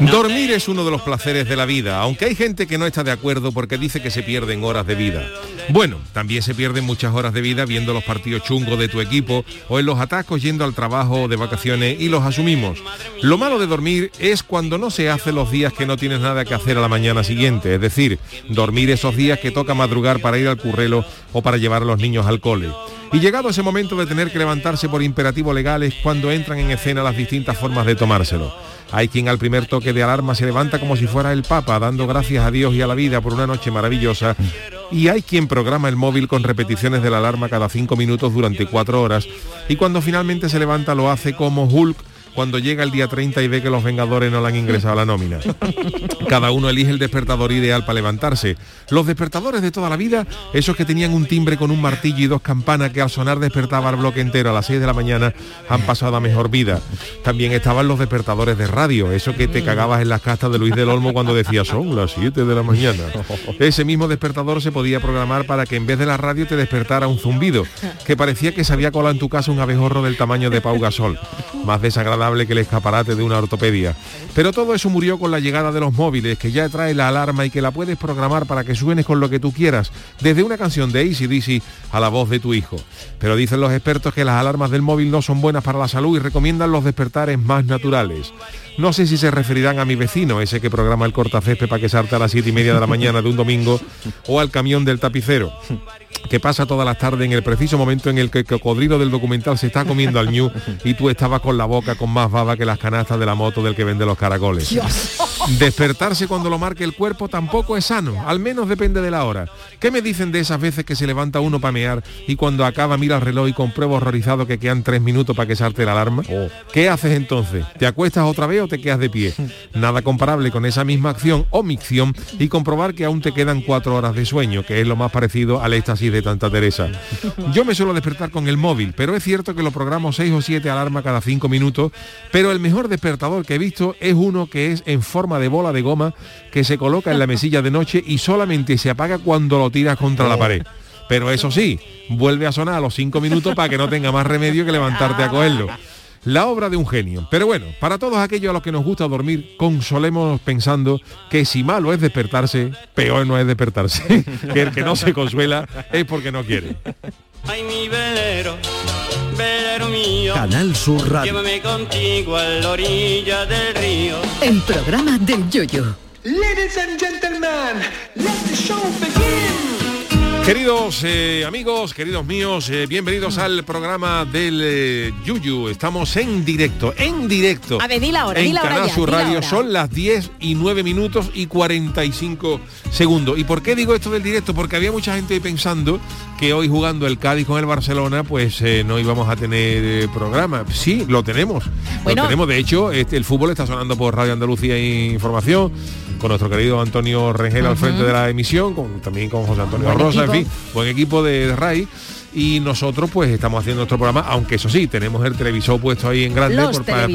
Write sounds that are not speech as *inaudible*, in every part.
Dormir es uno de los placeres de la vida, aunque hay gente que no está de acuerdo porque dice que se pierden horas de vida. Bueno, también se pierden muchas horas de vida viendo los partidos chungos de tu equipo o en los atascos yendo al trabajo o de vacaciones y los asumimos. Lo malo de dormir es cuando no se hace los días que no tienes nada que hacer a la mañana siguiente, es decir, dormir esos días que toca madrugar para ir al currelo o para llevar a los niños al cole. Y llegado ese momento de tener que levantarse por imperativo legal es cuando entran en escena las distintas formas de tomárselo. Hay quien al primer toque de alarma se levanta como si fuera el Papa, dando gracias a Dios y a la vida por una noche maravillosa. Y hay quien programa el móvil con repeticiones de la alarma cada cinco minutos durante cuatro horas. Y cuando finalmente se levanta lo hace como Hulk cuando llega el día 30 y ve que los Vengadores no le han ingresado a la nómina. Cada uno elige el despertador ideal para levantarse. Los despertadores de toda la vida, esos que tenían un timbre con un martillo y dos campanas que al sonar despertaba al bloque entero a las 6 de la mañana, han pasado a mejor vida. También estaban los despertadores de radio, eso que te cagabas en las castas de Luis del Olmo cuando decía son las 7 de la mañana. Ese mismo despertador se podía programar para que en vez de la radio te despertara un zumbido, que parecía que se había colado en tu casa un abejorro del tamaño de Pau Gasol. Más desagradable que el escaparate de una ortopedia. Pero todo eso murió con la llegada de los móviles, que ya trae la alarma y que la puedes programar para que suenes con lo que tú quieras, desde una canción de ACDC a la voz de tu hijo. Pero dicen los expertos que las alarmas del móvil no son buenas para la salud y recomiendan los despertares más naturales. No sé si se referirán a mi vecino, ese que programa el cortacésped para que salte a las siete y media de la mañana de un domingo, o al camión del tapicero, que pasa todas las tardes en el preciso momento en el que el cocodrilo del documental se está comiendo al ñu y tú estabas con la boca con más baba que las canastas de la moto del que vende los caracoles. Despertarse cuando lo marque el cuerpo tampoco es sano, al menos depende de la hora. ¿Qué me dicen de esas veces que se levanta uno para mear y cuando acaba mira el reloj y comprueba horrorizado que quedan tres minutos para que salte la alarma? ¿Qué haces entonces? ¿Te acuestas otra vez o te quedas de pie? Nada comparable con esa misma acción o micción y comprobar que aún te quedan cuatro horas de sueño, que es lo más parecido al éxtasis de Tanta Teresa. Yo me suelo despertar con el móvil, pero es cierto que lo programo seis o siete alarma cada cinco minutos, pero el mejor despertador que he visto es uno que es en forma de bola de goma que se coloca en la mesilla de noche y solamente se apaga cuando lo tiras contra la pared. Pero eso sí, vuelve a sonar a los cinco minutos para que no tenga más remedio que levantarte a cogerlo. La obra de un genio. Pero bueno, para todos aquellos a los que nos gusta dormir, consolemos pensando que si malo es despertarse, peor no es despertarse. *laughs* que el que no se consuela es porque no quiere. Ay, mi velero, velero mío, Canal Sur Radio. llévame contigo a la orilla del río. El programa del Yoyo. Ladies and gentlemen, let the show begin. Queridos eh, amigos, queridos míos, eh, bienvenidos al programa del eh, Yuyu. Estamos en directo, en directo. A ver, di la hora, di en la hora Canal ya, Sur di la Radio hora. son las 10 y 9 minutos y 45 segundos. ¿Y por qué digo esto del directo? Porque había mucha gente pensando que hoy jugando el Cádiz con el Barcelona, pues eh, no íbamos a tener programa. Sí, lo tenemos. Bueno. Lo tenemos. De hecho, este, el fútbol está sonando por Radio Andalucía Información, con nuestro querido Antonio Rengel al frente de la emisión, con, también con José Antonio Rosa, fin, buen equipo de, RAI. Y nosotros pues estamos haciendo nuestro programa, aunque eso sí, tenemos el televisor puesto ahí en grande para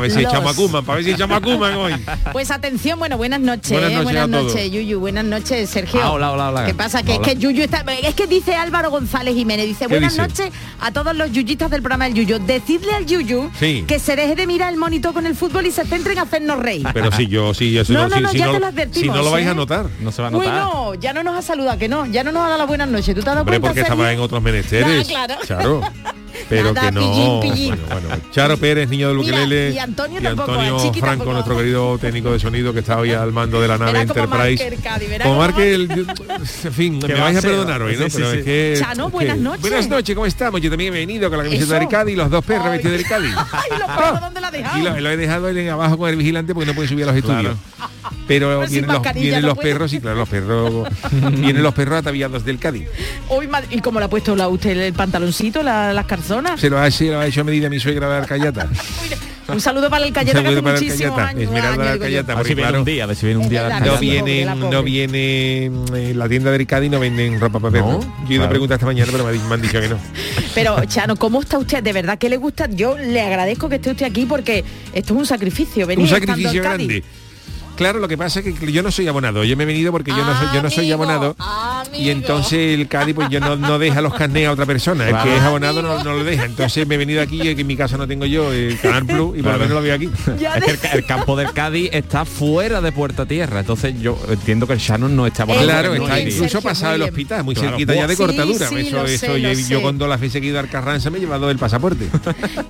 ver si echamos a para ver si echamos a hoy. *laughs* Pues atención, bueno, buenas noches, Buenas eh, noches buenas Yuyu, buenas noches, Sergio. Ah, hola, hola, hola. ¿Qué pasa? Que Hola. es que Yuyu está. Es que dice Álvaro González Jiménez, dice, ¿Qué buenas dice? noches a todos los yuyistas del programa del Yuyu. Decidle al Yuyu Sí. que se deje de mirar el monitor con el fútbol y se centre en hacernos reír. Pero si yo, sí, eso No, no, no, si, no, si ya no, te lo si advertimos, no lo vais ¿eh? a notar. No se va a notar. Bueno, ya no nos ha saludado, que no, ya no nos ha dado las buenas noches. ¿Tú te has dado Hombre, cuenta, en otros menesteres. Ah, claro. *laughs* Pero Nada, que no. pillín, pillín. Bueno, bueno. Charo Pérez, niño del Mira, ukelele. y Antonio y Antonio Franco, tampoco. nuestro querido técnico de sonido que está hoy al mando de la nave Verá Enterprise. verá como marque el. En fin, ¿Qué me va vais a perdonar hoy, ¿no? Sí, sí, Pero sí. es que. Chano, es buenas que- noches. Buenas noches, ¿cómo estamos? Yo también he venido con la camiseta del Cádiz y los dos perros vestidos del Cádiz. *laughs* Ay, los perros, ¿dónde la has dejado? Y lo, lo he dejado ahí abajo con el vigilante porque no puede subir a los estudios. Pero sin vienen los, vienen no los perros, sí, claro, los perros. vienen los perros ataviados del Cádiz. Hoy, ¿Y cómo le ha puesto la, usted el pantaloncito, la- las calzonas? Se lo ha, se lo ha hecho a medida mi suegra de Arcayata. *laughs* Un saludo para el Un Cayeta que saludo hace para el muchísimos Cayeta, años. Esmeralda años, del digo yo. Cayeta, A ver porque si viene claro, un día, a ver si viene un Es día. verdad, la no viene, la no viene mm, en la tienda del Cádiz no venden ropa para perro. No, Yo he ido a preguntar esta mañana, pero me, han dicho que no. *laughs* Pero Chano, ¿cómo está usted? De verdad que le gusta. Yo le agradezco que esté usted aquí porque esto es un sacrificio. Venir Un sacrificio Cádiz. Claro, lo que pasa es que yo no soy abonado. Yo me he venido porque yo no soy, yo no soy Amigo, abonado. Y entonces el Cádiz pues yo no, no deja los carnés a otra persona. El que es abonado no, no lo deja. Entonces me he venido aquí y que en mi casa no tengo yo el Canal Plus y por lo menos lo veo aquí. Ya Es que el, ca- el campo del Cádiz está fuera de Puerta Tierra, entonces yo entiendo que el Shannon no está por Claro, está incluso Sergio, pasado el hospital, muy Claro. cerquita ya de Sí, cortadura. sí, eso, sé, eso, yo, yo con dos las veces que he ido al Carranza me he llevado el pasaporte.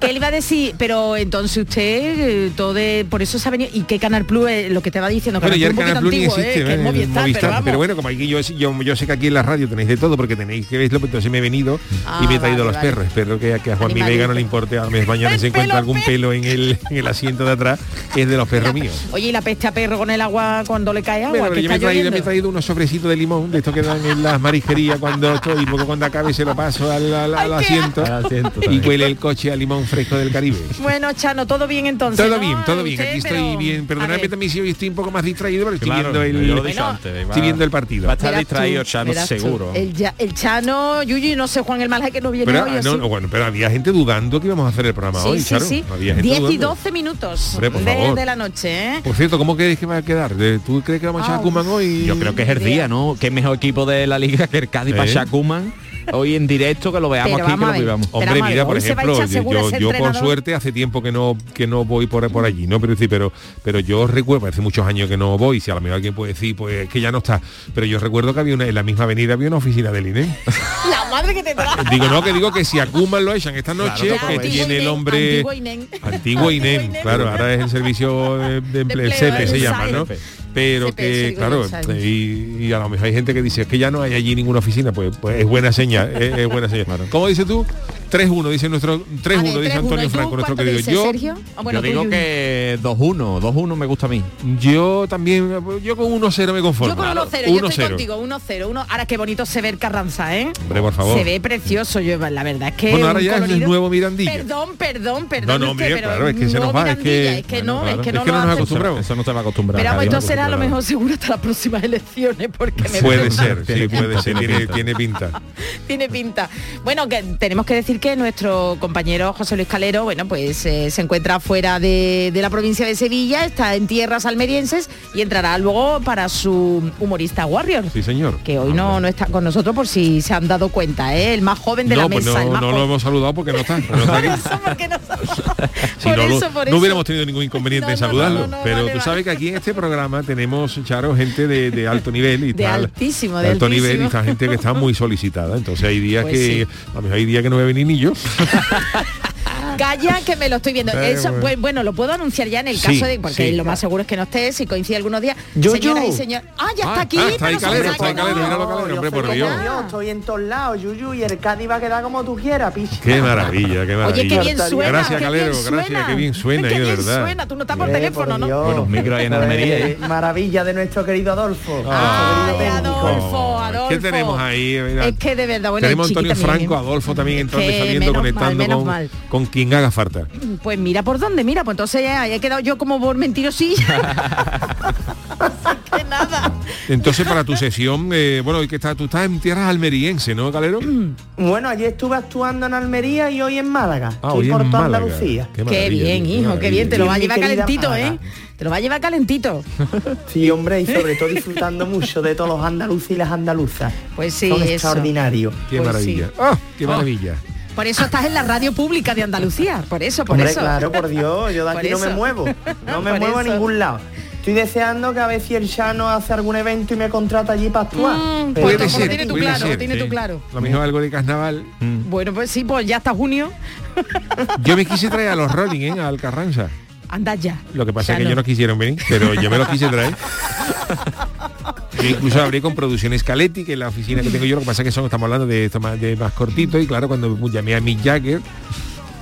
¿Qué le iba a decir? Pero entonces usted, eh, todo de, por eso se ha venido. ¿Y qué Canal Plus es lo que te va diciendo? Bueno, ya Canal Plus poquito existe, antiguo, ¿eh? que es ¿eh? Movistar, Movistar, pero, vamos. pero bueno, como aquí yo, yo, yo sé que aquí en la radio tenéis de todo porque tenéis que verlo, pues entonces me he venido Ah, y me he traído vale, los vale. perros. Espero que, que a Juan Mi. Vega no le importe, a mes mañana se encuentra algún pe- pelo en el, en el asiento de atrás, es de los perros míos. Oye, ¿y la peste a perro con el agua cuando le cae agua? Bueno, que yo me traído, me he traído unos sobrecitos de limón, de estos que dan en las marisquerías cuando estoy, y luego cuando acabe se lo paso al, al- al Ay, qué asiento y huele el coche a limón fresco del Caribe. Bueno, Chano, todo bien entonces. Todo ¿no? bien, todo bien. Aquí estoy bien. Perdonadme también si hoy estoy un poco más distraído, pero estoy Claro, viendo el, Bueno, antes, estoy viendo el partido. Va a estar verás distraído tú, tú. seguro. El, ya- el Chano, Yuyu, y no sé, Juan el Malje que no viene Pero, hoy. ah, bueno, pero había gente dudando que íbamos a hacer el programa Sí, hoy, sí, Charo. sí. Había gente 10 y dudando. 12 minutos Hombre, por de, favor. de la noche, ¿eh? Por cierto, ¿cómo crees que va a quedar? ¿De- ¿Tú crees que vamos a echar Ah, a Koeman hoy? Yo creo que es el día, ¿no? Qué mejor equipo de la liga que el Cádiz ¿Eh? para Shakuman. Hoy en directo que lo veamos Pero aquí, que lo vivamos. Hombre, mira, por ejemplo, yo, por suerte hace tiempo que no que no voy por, por allí, ¿no? Pero sí, pero pero yo recuerdo, hace muchos años que no voy, si a lo mejor alguien puede decir, pues es que ya no está. Pero yo recuerdo que había una, en la misma avenida había una oficina del INE. *laughs* La madre que te trae. *laughs* Digo, no, que digo que si a Koeman lo echan esta noche, Claro, que Antiguo tiene el hombre antiguo INEM. antiguo INEM, *laughs* claro, ahora es el servicio de, de empleo, el SEPE se llama, ¿no? Pero que, claro, SAE. y, y a lo mejor hay gente que dice, es que ya no hay allí ninguna oficina, pues, pues es buena señal, es, es buena señal. ¿Cómo dices tú? 3-1, dice nuestro 3-1, dice Antonio Franco, nuestro querido. Yo, Sergio? Ah, bueno, yo tú, digo Yuyu. que 2-1, 2-1 me gusta a mí. yo también, yo con 1-0 me conformo. Yo con 1-0, yo estoy 1-0. contigo, 1-0. Uno, ahora qué bonito se ve el Carranza, ¿eh? Hombre, por favor. Se ve precioso, yo la verdad es que Bueno, ahora ya es el colorido- nuevo Mirandilla. Perdón, perdón, perdón. No, no, usted, hombre, pero claro, es que se nos va, es que- Mirandilla, es que bueno, no, claro, es que es no que lo no nos hace. acostumbramos. Eso no te va a acostumbrar. Pero entonces será a lo mejor seguro hasta las próximas elecciones, porque me Puede ser, sí, puede ser, tiene pinta. *laughs* Tiene pinta. Bueno, que tenemos que decir que nuestro compañero José Luis Calero, bueno, pues eh, se encuentra fuera de, de la provincia de Sevilla, está en tierras almerienses y entrará luego para su humorista Warrior. Sí, señor. Que hoy no, no está con nosotros por si se han dado cuenta, ¿eh? el más joven de no, la pues mesa. el no, más no lo hemos saludado porque no está. *laughs* no está aquí. Eso, porque no- *laughs* Si por eso, por eso. hubiéramos tenido ningún inconveniente en saludarlo. pero vale, tú vale. sabes que aquí en este programa tenemos, Charo, gente de, de alto nivel y De tal. altísimo, de alto nivel y está gente que está muy solicitada. Entonces hay días *laughs* Pues que, sí. a hay días que no voy a venir ni yo. *laughs* Calla que me lo estoy viendo. Eh, Eso, bueno. pues, bueno, lo puedo anunciar ya en el Sí, caso de, porque sí. lo más seguro es que no esté, si coincide algunos días. Yo, Señoras yo. y señores. Ah, ya Ah, está aquí. ah, está ahí pero Calero, se está ahí saca, Calero, ¿no? míralo, Calero, yo hombre, soy por como Dios. yo, estoy en todos lados, Yuyu, y el Cádiz va a quedar como tú quieras, pichi. Qué maravilla, qué maravilla. Oye, qué bien suena. Gracias, qué Calero, gracias, suena. qué bien suena, ahí, de bien verdad. suena, tú no estás por Eh, teléfono, ¿no? Micros ahí en Eh, Almería, ¿eh? Maravilla de nuestro querido Adolfo. Ah. Ay, Nuestro querido técnico. Adolfo, ¿Qué Adolfo. tenemos ahí? Es que de verdad, bueno, Tenemos Antonio Franco, ¿eh? Adolfo también entrando y saliendo, conectando con, mal. Quien haga falta. Pues mira por dónde, mira, pues entonces ya he quedado yo como por mentirosilla. *laughs* que nada. Entonces para tu sesión, eh, bueno, y que está, tú estás en tierras almeriense, ¿no, Calero? *clears throat* Bueno, ayer estuve actuando en Almería y hoy en Málaga. Ah, Estoy hoy por en toda Málaga. Andalucía. Qué bien, qué hijo, qué bien, te lo va a llevar calentito, Málaga. ¿eh? Te lo va a llevar calentito. *laughs* Sí, hombre, y sobre todo disfrutando mucho de todos los andaluces y las andaluzas. Pues sí, Son eso. extraordinarios. Qué Pues maravilla. sí. ¡Ah, qué maravilla! Por eso estás en la radio pública de Andalucía, por eso, por Hombre, eso. claro, por Dios, yo de *laughs* Por aquí no me muevo. No me Por muevo a ningún lado. Estoy deseando que a ver si el Chano hace algún evento y me contrata allí para actuar. Mm, pues lo ser, tiene tú claro, ser, lo tiene sí. tú claro. Lo mismo algo de carnaval. Bueno, pues sí, pues ya hasta junio. Yo me quise traer a los Rolling, ¿eh? Al Carranza. Anda ya. Lo que pasa Ya es que no. ellos no quisieron venir, pero yo me los quise traer. *laughs* Yo incluso hablé con Producciones Caletti, que es la oficina que tengo yo, lo que pasa es que son, estamos hablando de esto más, de más cortito, y claro, cuando llamé a Mick Jagger,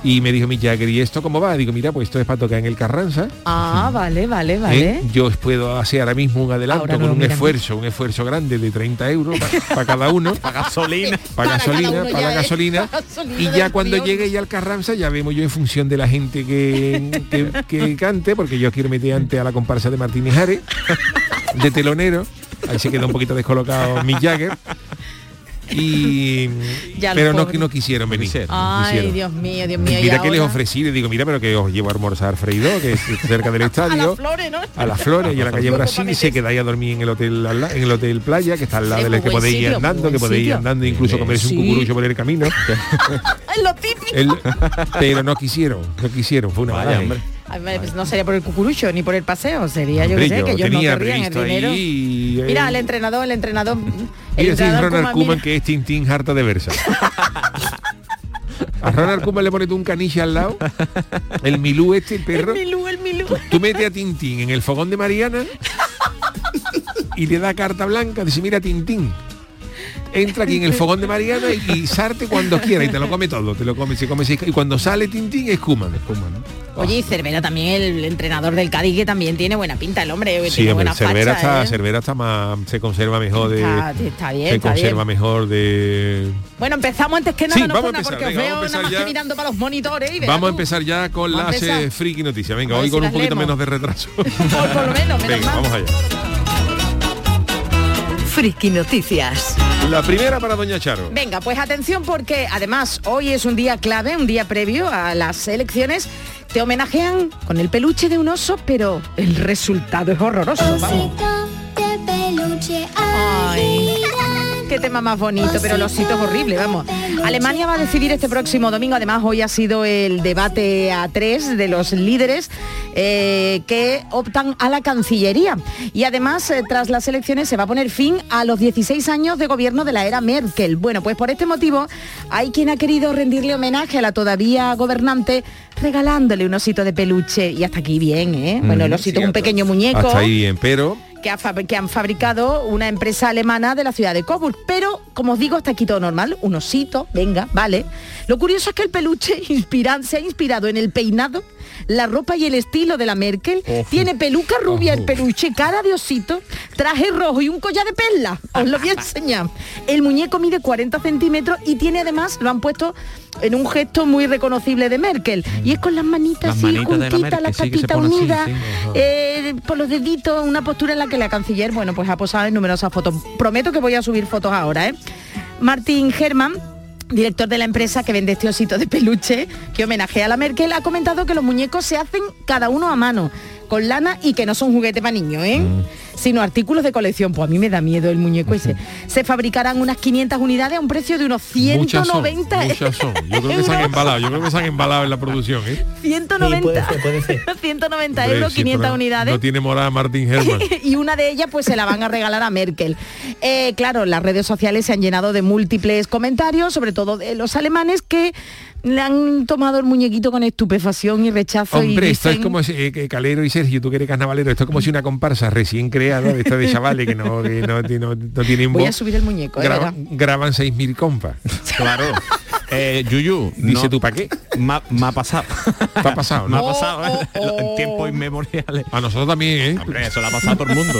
Y me dijo mi Jagger, ¿y esto cómo va? Digo, mira, pues esto es para tocar en el Carranza. Ah, vale, vale, ¿eh? vale. Yo os puedo hacer ahora mismo un adelanto no con un esfuerzo, un esfuerzo grande de 30 euros *laughs* para cada uno. Para gasolina. para gasolina, para la ¿eh? gasolina. Y ya cuando avión. llegue ya al Carranza ya vemos yo en función de la gente que, que, que cante, porque yo quiero meter antes a la comparsa de Martínez Ares, de telonero. Ahí se quedó un poquito descolocado *laughs* mi Jagger. Y pero no, no quisieron venir. no Ay, quisieron. Dios mío, Dios mío. y Mira que les ofrecí, le digo, mira, pero que os llevo a almorzar freído, que es cerca del *laughs* A estadio. las flores, ¿no? a las flores y a la *laughs* calle Brasil y se quedáis a dormir en el hotel en el hotel playa que está al lado Es del que podéis ir andando que podéis ir andando incluso comerse Sí. un cucurucho por el camino Ay, lo típico. El- pero no quisieron no quisieron fue una Vaya, pues no sería por el cucurucho ni por el paseo, sería yo que sé, que ellos no querrían el dinero. ahí eh, Mira, el entrenador, el entrenador. *laughs* El entrenador Ronald Koeman, Koeman que es Tintín harta de versa *laughs* a Ronald Koeman le pone tú un caniche al lado el Milú este el perro El Milú, el Milú. tú metes a Tintín en el fogón de Mariana y le da carta blanca, dice, mira Tintín, entra aquí en el fogón de Mariana y, y sarte cuando quiera y te lo come todo, te lo come, se come, se- y cuando sale Tintín es Kuman. Oye, y Cervera también, el entrenador del Cádiz, que también tiene buena pinta el hombre. Sí, tiene hombre, buena Cervera facha, está, ¿eh? Cervera está más, se conserva mejor de, Está- está bien, se está conserva bien. mejor de. Bueno, empezamos antes que nada, Sí, no vamos a empezar, porque os veo vamos a nada más empezar que ya. mirando para los monitores y Vamos a empezar ya con las eh, friki noticias. Venga, hoy si con un poquito leemos. menos de retraso. Por, *laughs* por lo menos, menos Venga, vamos allá. Friki Noticias. La primera para Doña Charo. Venga, pues atención porque además hoy es un día clave, un día previo a las elecciones. Te homenajean con el peluche de un oso, pero el resultado es horroroso. Vamos. Qué tema más bonito, pero el osito es horrible, vamos. Alemania va a decidir este próximo domingo, además hoy ha sido el debate a tres de los líderes eh, que optan a la Cancillería. Y además, eh, tras las elecciones, se va a poner fin a los 16 años de gobierno de la era Merkel. Bueno, pues por este motivo hay quien ha querido rendirle homenaje a la todavía gobernante regalándole un osito de peluche. Y hasta aquí bien, ¿eh? Bueno, el osito es un pequeño muñeco Hasta ahí bien, pero que, han fabricado una empresa alemana de la ciudad de Coburg. Pero, como os digo, está aquí todo normal, un osito, venga, vale. Lo curioso es que el peluche *laughs* inspira- se ha inspirado en el peinado, la ropa y el estilo de la Merkel. Tiene peluca rubia el peluche, cara de osito, traje rojo y un collar de perla. Os lo voy a *laughs* enseñar. El muñeco mide 40 centímetros y tiene además, lo han puesto en un gesto muy reconocible de Merkel. Y es con las manitas Las así, juntitas, las patitas unidas. sí. Eh, por los deditos, una postura en la que la canciller, bueno, pues ha posado en numerosas fotos. Prometo que voy a subir fotos ahora, ¿eh? Martín Herman director de la empresa que vende este osito de peluche que homenajea a la Merkel, ha comentado que los muñecos se hacen cada uno a mano, con lana y que no son juguetes para niños, ¿eh? sino artículos de colección. Pues a mí me da miedo el muñeco ese. Se fabricarán unas 500 unidades a un precio de unos muchas son, 190 muchas son. Yo creo que se han embalado, yo creo que se han embalado en la producción, ¿eh? 190, Sí, puede ser, puede ser. *laughs* 190 Hombre, euros, sí, 500 pero unidades. No tiene morada Martin Herman. *laughs* y una de ellas pues se la van a regalar a Merkel. Eh, claro, las redes sociales se han llenado de múltiples comentarios, sobre todo de los alemanes que le han tomado el muñequito con estupefacción y rechazo. y Hombre, esto es como si, eh, que Calero y Sergio, tú que eres carnavalero, esto es como si una comparsa recién creada de esta de chavales que no, que no, no- no tienen Voy voz. a subir el muñeco, ¿eh? graba- verá. graban 6.000 compas. *laughs* Claro. Eh, Yuyu, Dice no- tú, ¿para qué? Me ha- me ha pasado. Te ha pasado, Me ha pasado, ¿eh? Oh, oh, En tiempos inmemoriales. A nosotros también, ¿eh? Hombre, eso le ha pasado a todo el mundo.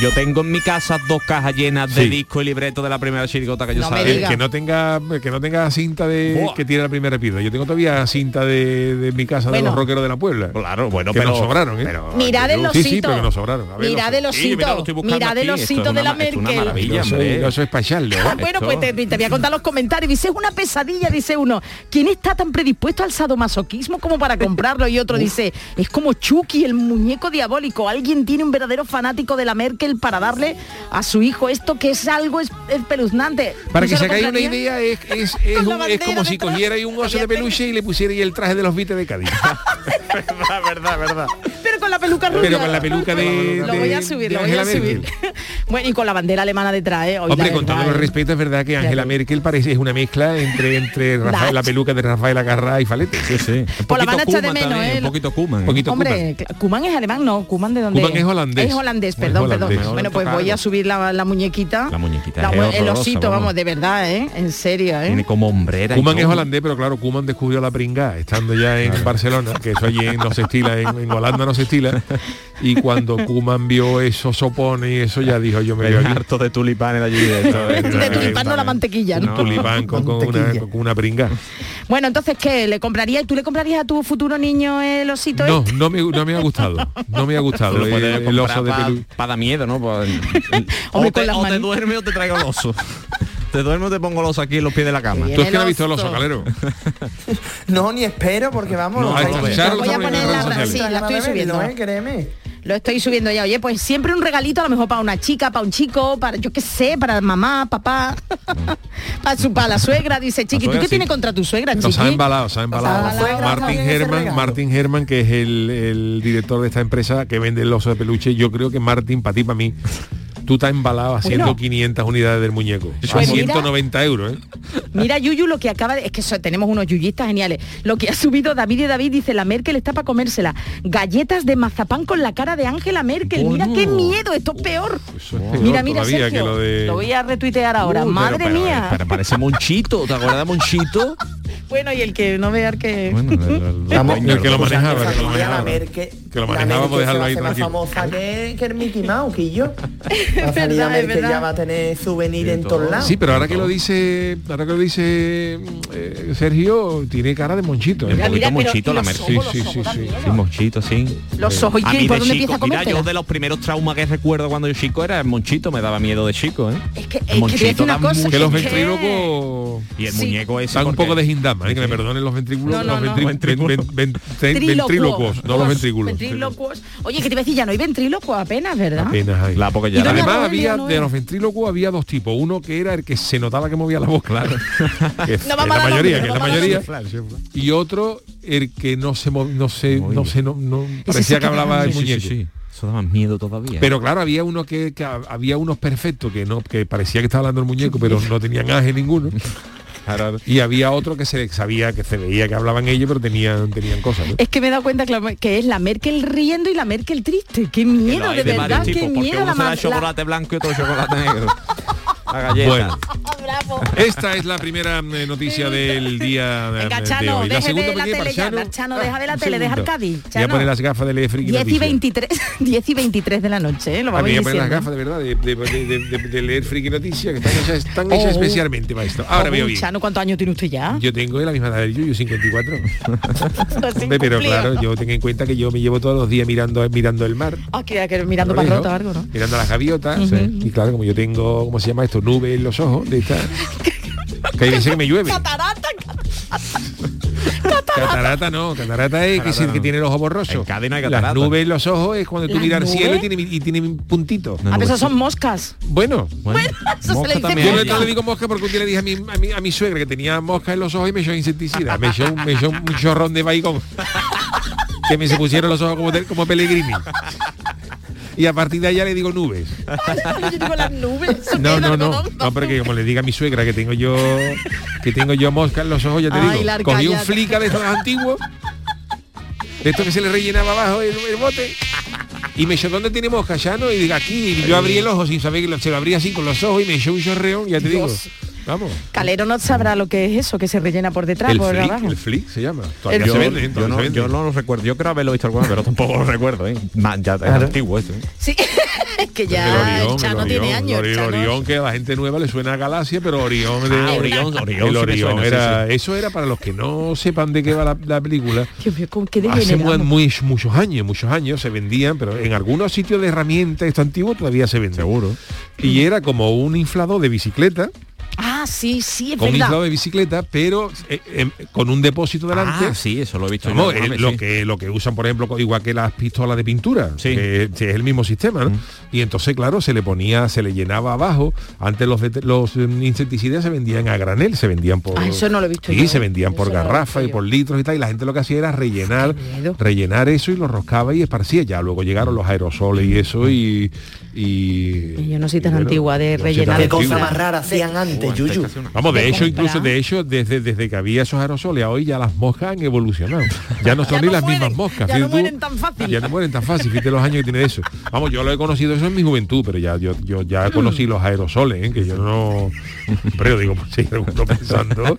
Yo tengo en mi casa dos cajas llenas de Sí. disco y libreto de la primera chirigota que yo No me sabía. Que no tenga que no tenga cinta de Buah. que tiene la primera piedra. Yo tengo todavía cinta de, de mi casa de los rockeros de la Puebla. Claro, bueno, que pero nos sobraron, ¿eh? pero- Mirad el Sí, osito. sí, pero que nos sobraron. A ver, Mirad no sé. el osito. Sí, mira, lo estoy buscando Mirad el osito es de la es Merkel. hombre. yo soy especial, Ah, ¿eh? bueno, Esto- pues te, te voy a contar los comentarios. Dice, es una pesadilla, dice uno. ¿Quién está tan predispuesto al sadomasoquismo como para comprarlo? Y otro *laughs* dice, es como Chucky, el muñeco diabólico. Alguien tiene un verdadero fanático de la Merkel para darle a su hijo esto que es algo es- espeluznante. Para ¿Tú que se hagáis una idea, es, es, *laughs* es un- es como si detrás. cogierais un oso de peluche y le pusierais el traje de los bites de Cádiz. *laughs* verdad, verdad, verdad. Pero con la peluca rubia. Pero con la peluca de- Lo voy a subir, lo voy a subir. Merkel. bueno, y con la bandera alemana detrás, ¿eh? Hombre, con verdad, todos los ¿eh? respetos, es verdad que Angela. Merkel parece es una mezcla entre, entre *laughs* Rafael- la peluca de Rafael Acarrá y Falete. Sí, sí. Un Pues la van a poquito echar de menos, también, ¿eh? Un poquito Kuman. Un poquito Hombre, Kuman es alemán, no, Kuman de dónde Kuman es holandés. Es holandés, Es perdón, holandés. perdón. Bueno, pues voy a subir la, la muñequita. La muñequita La es el osito, vamos. vamos, de verdad, ¿eh? En serio, ¿eh? Tiene como hombrera. Kuman es holandés, pero claro, Kuman descubrió la pringa estando ya en Barcelona, que eso allí no se estila, en, en Holanda no se estila. Y cuando Kuman vio esos sopones y eso ya dijo, yo me voy harto de tulipanes de allí. De, esto, De tulipán no la mantequilla, ¿no? tulipán con, con una, con una pringa. Bueno, entonces, ¿qué? ¿Le comprarías? ¿Tú le comprarías a tu futuro niño el osito No, este? no me, no me ha gustado. No me ha gustado Lo el, puedes el oso de para dar miedo, ¿no? Pues, *laughs* Hombre, o te, o te duerme o te traigo el oso. te duerme o te pongo el oso aquí en los pies de la cama. ¿Tú es que no has visto el oso. oso, Calero? *laughs* No, ni espero porque vamos. No, Voy a poner la- sí, la estoy subiendo. ¿eh? Créeme. Lo estoy subiendo ya. Oye, pues siempre un regalito a lo mejor para una chica, para un chico, para yo qué sé, para mamá, papá, *laughs* para su para la suegra. Dice, chiqui, ¿tú suegra qué sí. tienes contra tu suegra, Nos ha chiqui? embalado, se ha embalado. Ese Herman. Martin Herman, que es el, el director de esta empresa que vende el oso de peluche, yo creo que Martin, para ti, para mí, tú te has embalado haciendo Bueno. 500 unidades del muñeco. A Pues mira. 190 euros, ¿eh? Mira Yuyu lo que acaba de... Es que so- tenemos unos yuyistas geniales. Lo que ha subido David y David dice, la Merkel está para comérsela. Galletas de mazapán con la cara de Angela Merkel. Mira qué miedo, esto es peor. Eso es peor Mira, mira, Sergio, que lo de... voy a retuitear ahora. Uy, pero- Madre pero- mía. Pero parece Monchito, ¿te acuerdas de Monchito? *laughs* Bueno, y el que no vea que... Bueno, el- *laughs* el- que lo manejaba, que lo manejaba. Que lo manejaba, pues dejarlo ahí más famosa que, que el Mickey Mouse, que yo. *laughs* Ya va a tener souvenir en todos lados. Sí, pero ahora que lo dice, ahora que lo dice eh, Sergio, tiene cara de monchito. ¿eh? Mira, pero- Monchito la ojos, Sí, los sí, ojos sí, Sí. Monchito, sí. Los ojos, ¿y A qué? mí ¿Por de dónde chico, empieza a mira, yo de los primeros traumas que recuerdo cuando yo chico era el Monchito, me daba miedo de chico, ¿eh? Es que, Monchito Que los ventrílocos Y el muñeco ese un poco de gindama, ¿eh? que me perdonen los ventrículos, No, no, los no. ventrí- Ventrículos. ven- ven- ven- ventrílocos, no los ventrículos. Ventrílocos. Oye, que te iba a decir, ya no hay ventrílocos apenas, ¿verdad? Apenas hay. La porque ¿Y ya dónde la- Además había de los ventrílocos había dos tipos, uno que era el que se notaba que movía la voz, claro, *laughs* que No es vamos a la mayoría, nombre, que es la mayoría, y otro el que no se no se no se no, parecía que hablaba el muñeco. Eso daba miedo todavía. Pero claro, había uno que, que había unos perfectos que no que parecía que estaba hablando el muñeco, pero *laughs* no tenían aje ninguno. Claro. Y había otro que se sabía que se veía que hablaban ellos, pero tenían tenían cosas. ¿no? Es que me he dado cuenta que, que es la Merkel riendo y la Merkel triste. Qué miedo, Que hay de, varios verdad, qué tipos, porque miedo uno la se da ma- la- chocolate blanco y otro chocolate negro. La galleta. Bueno, *laughs* Bravo. esta es la primera eh, noticia del día eh, Venga, de Chano, hoy. La deje segunda de la tele ya, Chano. Chano, deja de la tele, deja el. Cádiz. Voy a poner las gafas de Lefri 10 y 23, 10 y 23 *laughs* de la noche, ¿eh? lo A vamos voy a poner las gafas de verdad de, de- de- de- de leer friki noticias que están hechas, están hechas Oh. especialmente para esto. Ahora Oh, veo bien. Chano, ¿cuántos años tiene usted ya? Yo tengo la misma edad del Yuyu, 54. Recién *laughs* Hombre, pero claro, yo tengo en cuenta que yo me llevo todos los días mirando mirando el mar. Ah, que, que mirando para dijo, rota o algo, ¿no? Mirando las gaviotas. Y claro, como yo tengo, ¿cómo se llama esto? Nubes en los ojos de esta. que hay veces que me llueve. Catarata, Catarata no, catarata es que, Catarata sí, no. que tiene los ojos borrosos. En Cádiz no hay Las catarata. nubes en los ojos es cuando tú ¿Las miras al cielo y tiene, y tiene puntitos. A veces son moscas. Bueno, Bueno, eso se mosca le dice también. Yo no le digo mosca porque un día le dije a mi, a mi, a mi suegra que tenía mosca en los ojos y me echó insecticida. Me echó, un- me echó un chorrón de baigón. *laughs* que me se pusieron los ojos como, de- como Pellegrini. Y a partir de allá le digo nubes. *laughs* Yo digo las nubes. ¿eso No, no, no. No, porque como le diga a mi suegra que tengo yo que tengo yo mosca en los ojos, ya te Ay, digo. Cogí un flica de estos antiguos. De esto que se le rellenaba abajo el, el bote. Y me echó, ¿dónde tiene mosca? Ya no, y digo, aquí. Y yo abrí el ojo sin saber que lo- se lo abría así con los ojos y me echó un chorreón, ya te digo. Vamos. Calero no sabrá lo que es eso, que se rellena por detrás, El por flick, abajo. el flick se llama. Todavía El- se Yo, vende, yo no, se vende. yo no lo recuerdo. Yo creo haberlo visto alguna vez, pero tampoco lo recuerdo. ¿eh? Ya es Claro. antiguo esto. ¿eh? Sí, *laughs* es que El ya el Orión, Chano el tiene Orión, años. el. Orión, que a la gente nueva le suena a Galaxia, pero Orión de Ah, Orión, Orión el Orión sí, era, sí. eso era para los que no sepan de qué va la, la película. Dios mío, ¿cómo- qué Hace degenerado. muy, muy- muchos años, muchos años se vendían, pero en algunos sitios de herramientas esto antiguo todavía se vende. Seguro. Y era como un inflador de bicicleta, Ah, sí, sí, es con verdad. de bicicleta, pero eh, em, con un depósito delante. Ah, sí, eso lo he visto. eh, lo sí. que lo que usan por ejemplo igual que las pistolas de pintura Sí. que, que es el mismo sistema ¿no? y entonces claro se le ponía se le llenaba abajo antes los los eh, insecticidas se vendían a granel se vendían por Ah, eso no lo he visto sí yo, se vendían por eso garrafa y por litros y tal y la gente lo que hacía era rellenar rellenar eso y lo roscaba y esparcía ya luego llegaron los aerosoles y eso y y, Y yo no soy tan y bueno, antigua de rellenar Qué cosa más rara hacían antes, Yuyu. Vamos, de de hecho, comprar. incluso de hecho, desde, desde que había esos aerosoles a hoy ya las moscas han evolucionado. Ya no *laughs* son Ya ni no las mueren, mismas moscas. ya no tú. mueren tan fácil. Ya no mueren tan fácil, fíjate los años que tiene eso. Vamos, yo lo he conocido eso en mi juventud, pero ya yo, yo ya *clears throat* conocí los aerosoles, ¿eh? que yo no. Pero digo, pues sí, alguno pensando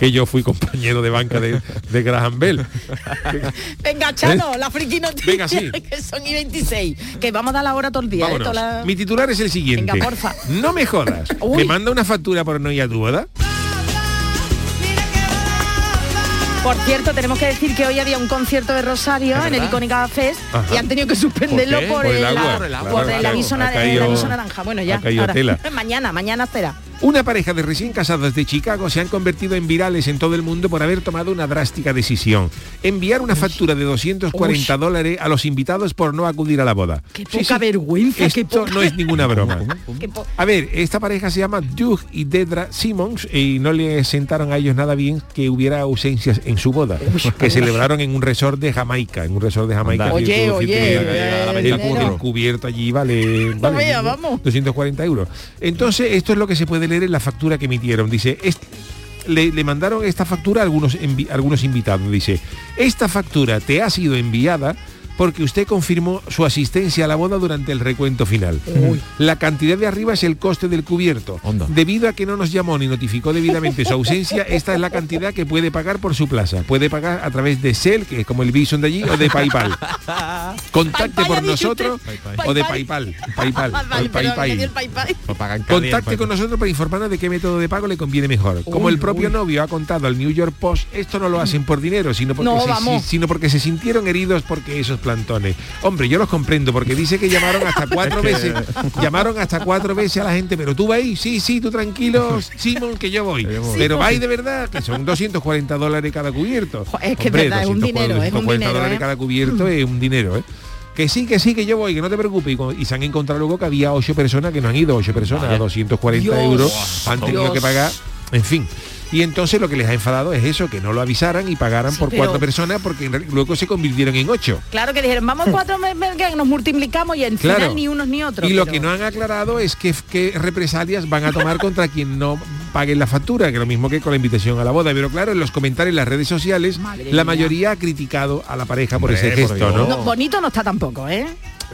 que yo fui compañero de banca de, de Graham Bell. Venga, Chano, la friki noticia, Venga, sí. *laughs* que son y 26. Que vamos a dar la hora todo el día. ¿eh? Vámonos. La- Mi titular es el siguiente. Venga, porfa. No me jodas. *laughs* ¿Me manda una factura por no ir a tu boda? Por cierto, tenemos que decir que hoy había un concierto de Rosario en el Icónica Fest Ajá. y han tenido que suspenderlo ¿Por qué? por, Por el agua, por el claro. el aviso naranja. Bueno, ya. ahora. tela. *laughs* Mañana, mañana será. Una pareja de recién casados de Chicago se han convertido en virales en todo el mundo por haber tomado una drástica decisión. Enviar una factura de 240 dólares a los invitados por no acudir a la boda. Qué poca vergüenza, qué Esto poca- no es ninguna *laughs* broma. A ver, esta pareja se llama Doug y Dedra Simmons y no le sentaron a ellos nada bien que hubiera ausencias en su boda, que celebraron en un resort de Jamaica, en un resort de Jamaica. Oye, oye, el, cubierto allí vale, *laughs* vale vea, vamos. 240 euros. Entonces, esto es lo que se puede leer en la factura que emitieron. Dice, "Est- le, le mandaron esta factura a algunos, envi- algunos invitados. Dice, esta factura te ha sido enviada porque usted confirmó su asistencia a la boda durante el recuento final. La cantidad de arriba es el coste del cubierto. Onda. Debido a que no nos llamó ni notificó debidamente su ausencia, *laughs* esta es la cantidad que puede pagar por su plaza. Puede pagar a través de Cel, que es como el Bison de allí, o de PayPal. *laughs* Contacte por nosotros o de Paypal. PayPal. *laughs* Contacte con nosotros para informarnos de qué método de pago le conviene mejor. Como el propio novio ha contado al New York Post, esto no lo hacen por dinero, porque, se, sino porque se sintieron heridos porque esos plantones. Hombre, yo los comprendo porque dice que llamaron hasta *laughs* cuatro veces, *laughs* llamaron hasta cuatro veces a la gente, pero tú vas ahí, sí, sí, tú tranquilo, *laughs* Simon, que yo voy. pero vais de verdad, que son 240 dólares cada cubierto. Es que verdad, es un 240 dinero, es un 240 dinero, dólares ¿eh? cada cubierto es un dinero, ¿eh? Que sí, que sí, que yo voy, que no te preocupes. Y, se han encontrado luego que había ocho personas que no han ido, ocho personas a 240 Dios. euros, han tenido Dios. que pagar, en fin. Y entonces lo que les ha enfadado es eso, que no lo avisaran y pagaran Sí, por pero- cuatro personas porque luego se convirtieron en ocho. Claro que dijeron, vamos cuatro, *laughs* que nos multiplicamos y al Claro. final ni unos ni otros. Y lo que no han aclarado es que, qué represalias van a tomar contra *laughs* quien no pague la factura, que lo mismo que con la invitación a la boda. Pero claro, en los comentarios en las redes sociales, Madre la mía. mayoría ha criticado a la pareja por Hombre, ese gesto. No, bonito no está tampoco, ¿eh?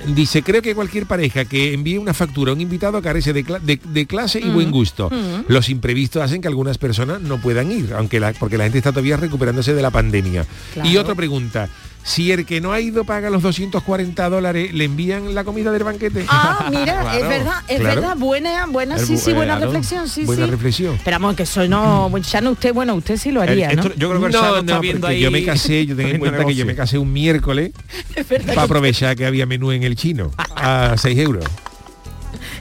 Dice, creo que cualquier pareja que envíe una factura a un invitado carece de, cla- de- de clase y buen gusto. Los imprevistos hacen que algunas personas no puedan ir, aunque la, porque la gente está todavía recuperándose de la pandemia. Claro. Y otra pregunta, si el que no ha ido paga los 240 dólares, ¿le envían la comida del banquete? Ah, mira, es verdad, es claro. verdad, buena, buena, El sí, sí, buena claro. reflexión, sí, Buena sí. reflexión. Esperamos que eso no, ya no usted, bueno, usted sí lo haría, El- ¿no? yo creo que el Sano está viendo ahí. yo me casé, yo tengo en *laughs* cuenta que yo me casé un miércoles *laughs* para aprovechar que había menú en el chino a 6 euros.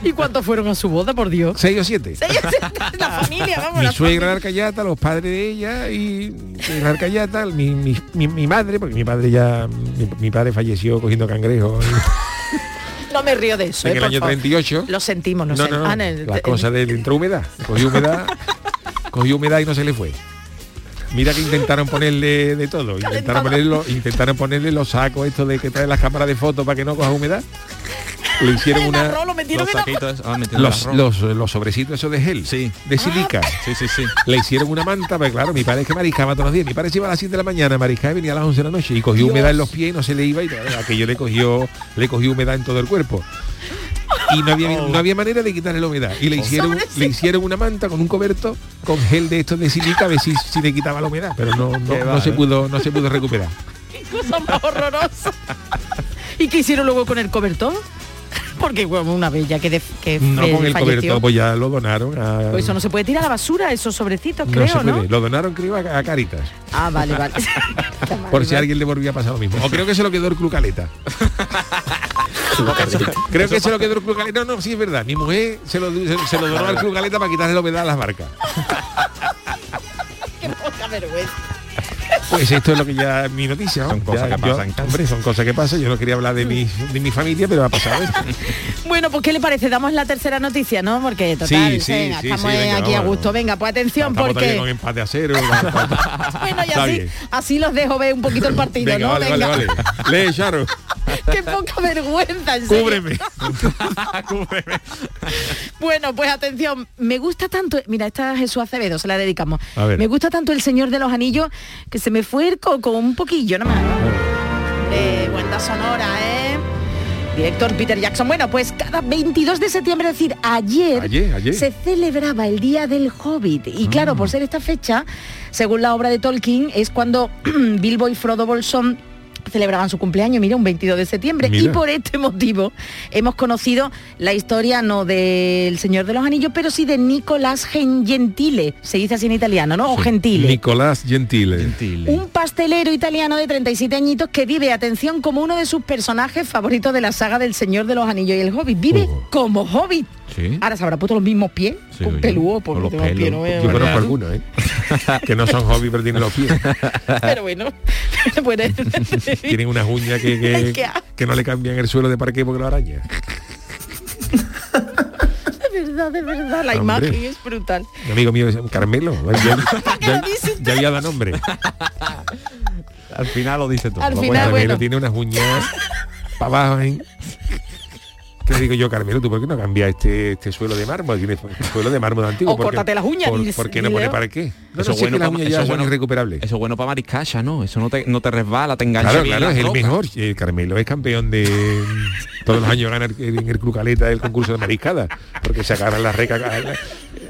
¿Y cuántos fueron a su boda, por Dios? 6 o 7. *laughs* la familia, vamos. mi la suegra la Arcayata, los padres de ella y la Arcayata, mi, mi, mi- mi madre, porque mi padre ya, mi, padre falleció cogiendo cangrejos familia. No me río de eso. en eh, el año favor. 38. Lo sentimos, No, no, sentimos. no, Ah, la cosa de entró humedad, cogió humedad, *laughs* cogió humedad y no se le fue. Mira que intentaron ponerle de todo, intentaron ponerle, los- intentaron ponerle los sacos estos de que traen las cámaras de fotos para que no coja humedad. Le hicieron una Los saquitos, ah, los, los, los sobrecitos esos de gel, Sí. de silica. Sí, sí, sí. Le hicieron una manta, pero claro, mi padre es que mariscaba todos los días. Mi padre se iba a las 7 de la mañana, mariscaba y venía a las 11 de la noche y cogió humedad en los pies y no se le iba y aquello le cogió, le cogió humedad en todo el cuerpo. Y no había, no había manera de quitarle la humedad. Y le hicieron, le hicieron una manta con un coberto con gel de estos de silica a ver si, si le quitaba la humedad. Pero no, no, no se pudo, no se pudo recuperar. Qué cosa más horrorosa. ¿Y qué hicieron luego con el cobertor? Porque bueno, una vez ya que, de- que No con el cobertor, pues ya lo donaron a. Pues eso no se puede tirar a la basura, esos sobrecitos, no creo, se puede. ¿no? Lo donaron creo a, a Caritas. Ah, vale, vale. *laughs* Por si a alguien le volvía a pasar lo mismo. O creo que se lo quedó el Club Caleta. *laughs* Creo que se lo quedó el Club Caleta. No, no, sí es verdad. Mi mujer se lo, se, se lo donó al Club Caleta para quitarle la humedad a las marcas. *laughs* Qué poca vergüenza. Pues esto es lo que ya es mi noticia. ¿no? Son cosas Ya, que yo- pasan. Hombre, son cosas que pasan. Yo no quería hablar de mi, de mi familia, pero ha pasado esto. *laughs* Bueno, pues ¿qué le parece? Damos la tercera noticia, ¿no? Porque total, Sí, sí, venga, sí, estamos sí, venga, aquí a gusto. Venga, pues atención Estamos todavía con porque empate a cero. *laughs* bueno, y así, los dejo ver un poquito el partido, Venga, ¿no? vale, venga. vale, vale. Lee, Charo. *laughs* Qué poca vergüenza, en serio. *laughs* Cúbreme. Bueno, pues atención, me gusta tanto, mira, esta es Jesús Acevedo, se la dedicamos. A ver. Me gusta tanto el Señor de los Anillos que se me fue el coco un poquillo nomás. De banda sonora, ¿eh? Director Peter Jackson. Bueno, pues cada 22 de septiembre, es decir, ayer, Ayer, ayer. se celebraba el Día del Hobbit. Y claro, por ser esta fecha, según la obra de Tolkien, es cuando *clears throat* Bilbo y Frodo Bolsón celebraban su cumpleaños, mira, un 22 de septiembre. Y por este motivo hemos conocido la historia no del Señor de los Anillos, pero sí de Nicolás Gen- Gentile. Se dice así en italiano, ¿no? O Gentile. Nicolás Gentile. Un pastelero italiano de 37 añitos que vive, atención, como uno de sus personajes favoritos de la saga del Señor de los Anillos y el Hobbit. Vive como Hobbit. Sí. Ahora se habrá puesto los mismos pies, Sí, con con porque los pelos. no Yo conozco algunos, ¿eh? *laughs* que no son hobby, pero tienen los pies. Pero bueno, *laughs* bueno, Tienen unas uñas que, que, no le cambian el suelo de parque porque lo araña. de verdad, de verdad, la Hombre. imagen es brutal. Mi amigo mío es un Carmelo. *laughs* Ya, ya- había dado nombre. Al final lo dice todo. Al final, bueno. tiene unas uñas para abajo, ¿eh? Que le digo yo, Carmelo, ¿tú por qué no cambias este, este suelo de mármol? Tiene suelo de mármol antiguo. O ¿por qué- córtate las uñas, ¿Por, qué no pone para qué? No, Eso no, si es que las pa- uñas eso ya son bueno- irrecuperables. Eso es bueno para mariscalla, ¿no? Eso no te, no te resbala, te engancha Claro, bien claro, la es el mejor. Eh, Carmelo es campeón de *laughs* todos los años gana el- en el Club Caleta el concurso de mariscada, porque se agarra la reca a la,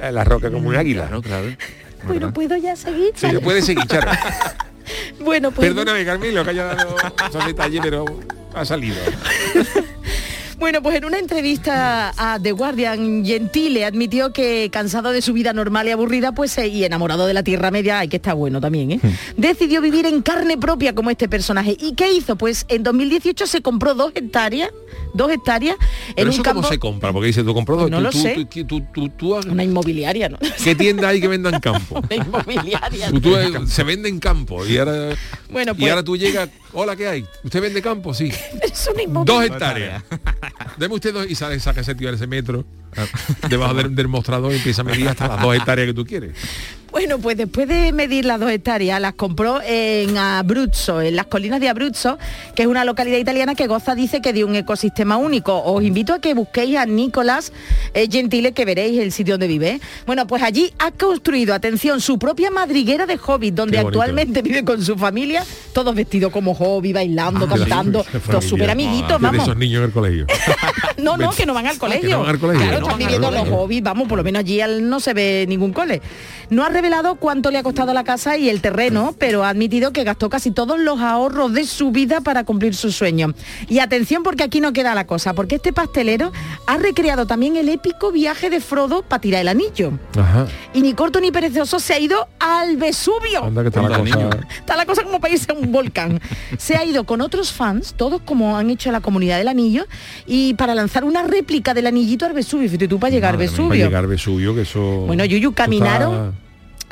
a la roca como un águila. Claro, claro. Bueno, ¿puedo ya seguir? Sí, puede seguir, Charo. *laughs* Bueno, pues Perdóname, Carmelo, que haya dado esos detalles, pero ha salido. Bueno, pues en una entrevista a The Guardian, Gentile admitió que cansado de su vida normal y aburrida, pues eh, y enamorado de la Tierra Media, hay que está bueno también, ¿eh? decidió vivir en carne propia como este personaje. ¿Y qué hizo? Pues en 2018 se compró dos hectáreas, dos hectáreas en Pero un eso campo, cómo se compra, porque dice, tú compró dos, No tú, lo tú, sé. tú, una inmobiliaria, ¿no? *laughs* ¿qué tienda hay que vendan campo? *laughs* una inmobiliaria. Se vende en campo y ahora, Bueno, y pues ahora tú llegas, hola, ¿qué hay? ¿Usted vende campo? Sí. *laughs* es una Dos inmobiliaria. hectáreas. Deme usted dos y sale, saca ese tío ese metro debajo del, del mostrador y empieza a medir hasta las dos hectáreas que tú quieres. Bueno, pues después de medir las dos hectáreas, las compró en Abruzzo, en las colinas de Abruzzo, que es una localidad italiana que goza, dice que de un ecosistema único. Os invito a que busquéis a Nicolás eh, Gentile, que veréis el sitio donde vive. Bueno, pues allí ha construido, atención, su propia madriguera de hobbit, donde actualmente vive con su familia, todos vestidos como hobby, bailando, Ah, cantando, todos súper amiguitos, De vamos. esos niños en el colegio. *laughs* No, no, que no van al colegio. no van al colegio. Claro, No están viviendo los hobbies, vamos, por lo menos allí al- no se ve ningún cole. No ha revelado cuánto le ha costado la casa y el terreno, pero ha admitido que gastó casi todos los ahorros de su vida para cumplir su sueño. Y atención porque aquí no queda la cosa, porque este pastelero ha recreado también el épico viaje de Frodo para tirar el anillo. Ajá. Y ni corto ni perezoso se ha ido al Vesubio. Anda que está la cosa. niño. Está la cosa como para irse a un volcán. Se ha ido con otros fans, todos como han hecho la comunidad del anillo, y para lanzar una réplica del anillito al Vesubio. Fíjate tú para llegar al Para Vesubio. llegar Vesubio, que eso. Bueno, Yuyu, caminaron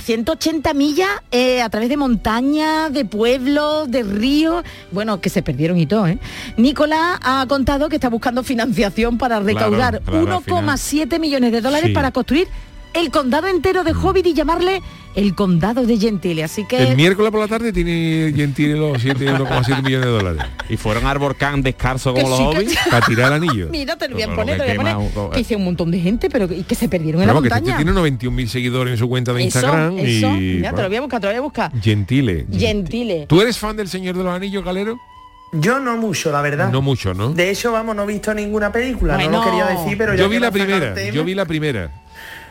180 millas eh, a través de montañas, de pueblos, de ríos, bueno, que se perdieron y todo, ¿eh? Nicolás ha contado que está buscando financiación para recaudar claro, al final. 1,7 millones de dólares Sí. para construir el condado entero de Hobbit y llamarle el condado de Gentile. Así que... El miércoles por la tarde tiene Gentile los 7, 1,7 millones de dólares. Y fueron al volcán descalzo Que como los sí, que hobbies. sí. Para tirar el anillo. *laughs* Mira, te lo voy a poner, te lo voy a que poner. quema, Que hice un montón de gente, pero y que se perdieron en Pero la vamos, que este montaña. tiene 91.000 seguidores en su cuenta de eso, Instagram. eso. y, Mira, te bueno, lo voy a buscar, te lo voy a buscar. Gentile. Gentile. ¿Tú eres fan del Señor de los Anillos, Galero? Yo no mucho, la verdad. No mucho, ¿no? De hecho, vamos, no he visto ninguna película, no lo quería decir, pero Yo que vi la primera, yo vi la primera.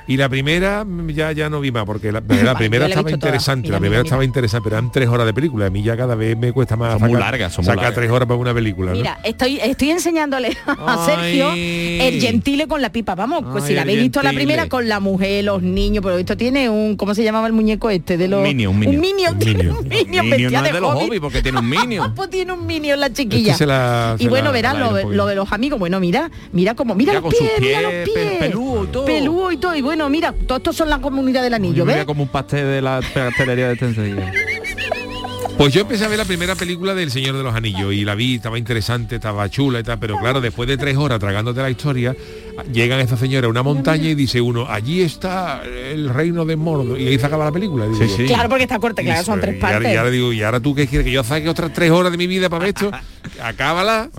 Y la primera mm, ya ya no vi más, porque la, *laughs* primera estaba interesante, la primera estaba interesante, pero eran tres horas de película. A mí ya cada vez me cuesta más Son muy sacar- largas, son muy largas. tres horas para una película. ¿no? Mira, estoy, estoy enseñándole *laughs* a Ay. Sergio el gentile con la pipa. Vamos, pues Ay, si la habéis visto la primera con la mujer, los niños, pero esto tiene un, ¿cómo se llamaba el muñeco este? De los, Un Minion, un Minion. Un minion, Un tiene Minion. un minion, Minion vestida no es de los hobbies porque tiene un Minion. *laughs* pues tiene un minion la chiquilla. Es que se la- y bueno, verás lo, un de- lo de los amigos. Bueno, mira, mira cómo, mira, Mira, los pies, mira los pies. peludo y todo. Peludo y todo. Y bueno, mira, todo esto son la comunidad del anillo, ¿ves? como un pastel de la pastelería de Tensería. Pues yo empecé a ver la primera película del Señor de los Anillos y la vi, estaba interesante, estaba chula y tal, pero claro, después de tres horas tragándote la historia, llegan estas señoras a una montaña y dice uno, allí está el reino de Mordor y ahí se acaba la película. Digo Sí, sí. Claro, porque está corta, claro, Y son tres y ahora- partes. Y ahora digo, y ahora tú qué quieres que yo saque otras tres horas de mi vida para ver esto, *laughs* acábala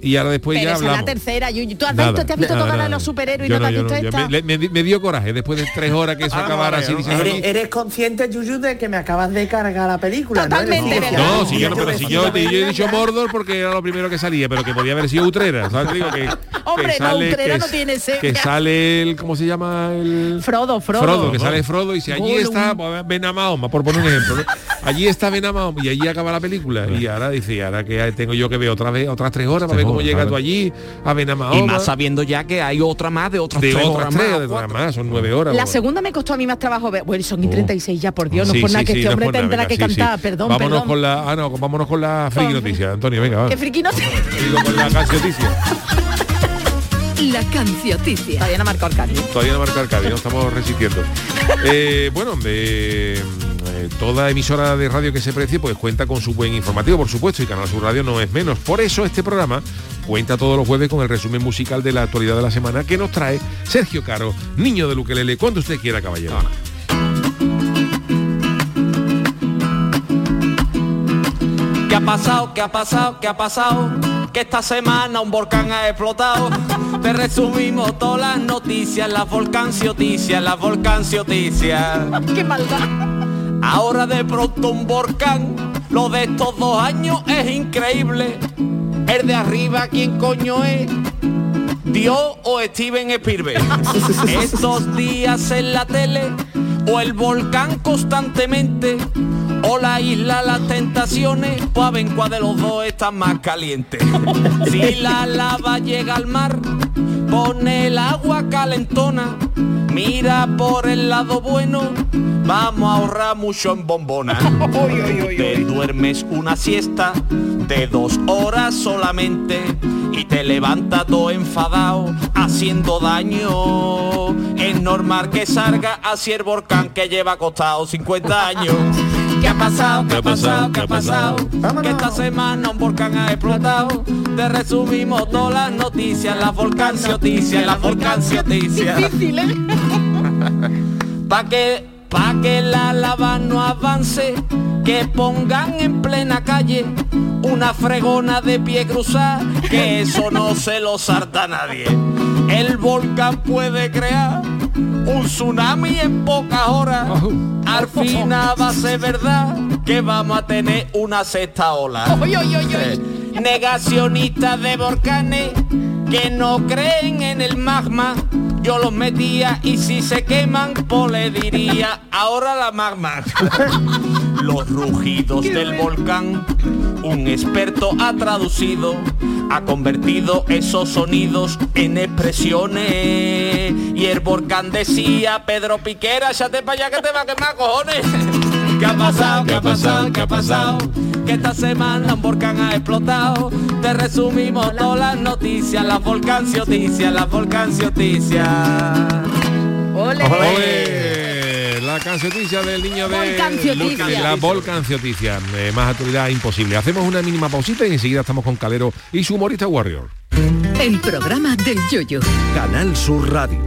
y ahora después Pero ya es la hablamos. tercera, Yuyu. ¿Tú has Nada, visto, te has visto nada, de los superhéroes y Yo no te has yo visto yo esta? me, dio coraje después de tres horas que eso acabara así Eres, eres consciente, Yuyu, de que me acabas de cargar la película, ¿no? Totalmente. No, si yo no, pero si yo, yo he dicho Mordor porque era lo primero que salía, pero que podía haber sido Utrera, ¿sabes? Digo que, Hombre, que no, Utrera que, no tiene seña. Que sale el, ¿cómo se llama? El Frodo, Frodo. que sale Frodo y si allí está pues, Ben Mahoma, por poner un ejemplo. Allí está Ben Mahoma y allí acaba la película y ahora dice, ahora que tengo yo que ver otra vez otras tres horas para ver cómo horas, claro. tú allí a Ben Mahoma. Y más sabiendo ya que hay otra más de otras de tres otras horas tres, más, de otras cuatro. más, son nueve horas. La bueno. segunda me costó a mí más trabajo ver. Bueno, son y 36 ya, por Dios, no Sí, por nada sí, que sí, este no hombre tendrá venga, que sí, sí. cantar, perdón, Vámonos perdón. con la, ah no, vámonos con la friki noticia, Antonio, venga, va. Que friki no Digo, con la cancioticia. La cancioticia. Todavía no el cambio. Todavía no marca el Cádiz, no estamos resistiendo. *laughs* Eh, bueno, eh, toda emisora de radio que se precie pues cuenta con su buen informativo, por supuesto, y Canal Sur Radio no es menos. Por eso este programa cuenta todos los jueves con el resumen musical de la actualidad de la semana que nos trae Sergio Caro, niño de Luquelele, cuando usted quiera, caballero. ¿Qué ha pasado? ¿Qué ha pasado? ¿Qué ha pasado? Que esta semana un volcán ha explotado. Te resumimos todas las noticias, las volcancioticias, las volcancioticias. *laughs* Qué maldad. Ahora de pronto un volcán, lo de estos dos años es increíble. El de arriba, ¿quién coño es? Dios o Steven Spielberg. *laughs* Estos días en la tele, o el volcán constantemente, o la isla Las Tentaciones, pues a ver cuál de los dos está más caliente. *laughs* Si la lava llega al mar, pone el agua calentona, mira por el lado bueno, vamos a ahorrar mucho en bombona. *laughs* Te duermes una siesta de dos horas solamente y te levantas todo enfadado haciendo daño. Es normal que salga así el volcán que lleva acostado 50 años. *laughs* ¿Qué ha pasado? ¿Qué ha pasado? ¿Qué ha pasado? Que esta semana un volcán ha explotado. Te resumimos todas las noticias, las volcancioticias, las volcancioticias. *laughs* Difícil, ¿eh? *laughs* Pa' que, pa' que la lava no avance, que pongan en plena calle una fregona de pie cruzada, que eso no se lo salta nadie. El volcán puede crear un tsunami en pocas horas. Al final va a ser verdad que vamos a tener una sexta ola. Oy. Negacionistas de volcanes que no creen en el magma. Yo los metía y si se queman, pues le diría ahora la magma. *laughs* los rugidos del volcán, un experto ha traducido, ha convertido esos sonidos en expresiones. Y el volcán decía, Pedro Piquera, échate para allá que te va a quemar, cojones. ¿Qué ha pasado? ¿Qué ha pasado? ¿Qué ha pasado? Que esta semana un volcán ha explotado. Te resumimos todas las noticias, las volcancioticias, las volcancioticias. Ole. Ole, La cancioticia del niño de Volcancioticia. La volcancioticia. Eh, más actualidad imposible. Hacemos una mínima pausita y enseguida estamos con Calero y su humorista Warrior. El programa del yoyo. Canal Sur Radio.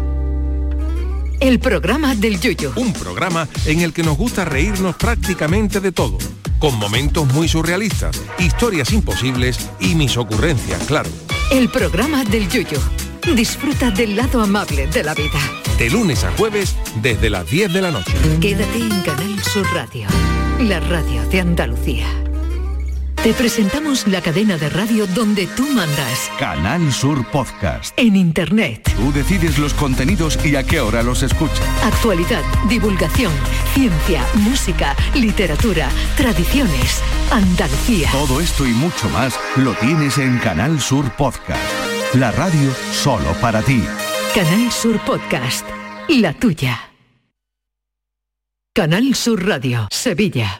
El programa del yoyo. Un programa en el que nos gusta reírnos prácticamente de todo, con momentos muy surrealistas, historias imposibles y mis ocurrencias, claro. El programa del yoyo. Disfruta del lado amable de la vida. De lunes a jueves desde las 10 de la noche. Quédate en Canal Sur Radio. La radio de Andalucía. Te presentamos la cadena de radio donde tú mandas. Canal Sur Podcast. En Internet. Tú decides los contenidos y a qué hora los escuchas. Actualidad, divulgación, ciencia, música, literatura, tradiciones, Andalucía. Todo esto y mucho más lo tienes en Canal Sur Podcast. La radio solo para ti. Canal Sur Podcast. La tuya. Canal Sur Radio, Sevilla.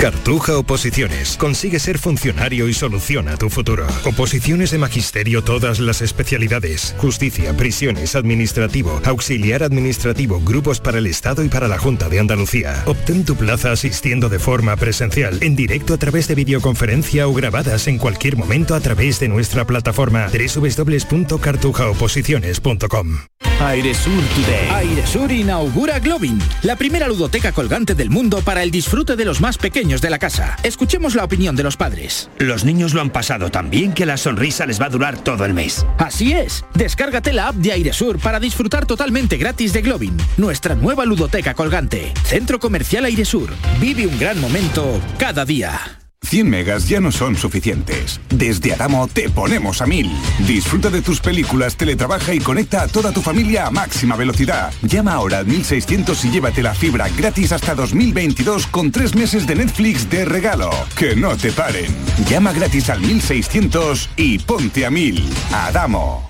Cartuja Oposiciones. Consigue ser funcionario y soluciona tu futuro. Oposiciones de magisterio, todas las especialidades. Justicia, prisiones, administrativo, auxiliar administrativo, grupos para el Estado y para la Junta de Andalucía. Obtén tu plaza asistiendo de forma presencial, en directo a través de videoconferencia o grabadas en cualquier momento a través de nuestra plataforma www.cartujaoposiciones.com. Airesur Today. Airesur inaugura Globin, la primera ludoteca colgante del mundo para el disfrute de los más pequeños de la casa. Escuchemos la opinión de los padres. Los niños lo han pasado tan bien que la sonrisa les va a durar todo el mes. Así es. Descárgate la app de Airesur para disfrutar totalmente gratis de Globin, nuestra nueva ludoteca colgante. Centro Comercial Airesur. Vive un gran momento cada día. 100 megas ya no son suficientes. Desde Adamo te ponemos a 1000. Disfruta de tus películas, teletrabaja y conecta a toda tu familia a máxima velocidad. Llama ahora al 1600 y llévate la fibra gratis hasta 2022 con tres meses de Netflix de regalo. Que no te paren. Llama gratis al 1600 y ponte a 1000. Adamo.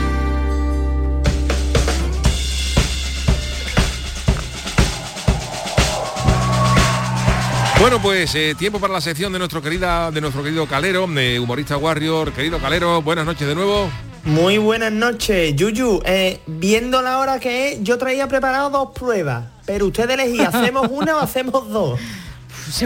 Bueno, pues eh, tiempo para la sección de nuestro querida, de nuestro querido Calero, de humorista Warrior. Querido Calero, buenas noches de nuevo. Muy buenas noches, Yuyu. Eh, viendo la hora que es, yo traía preparado dos pruebas, pero usted elegí, ¿hacemos una o hacemos dos?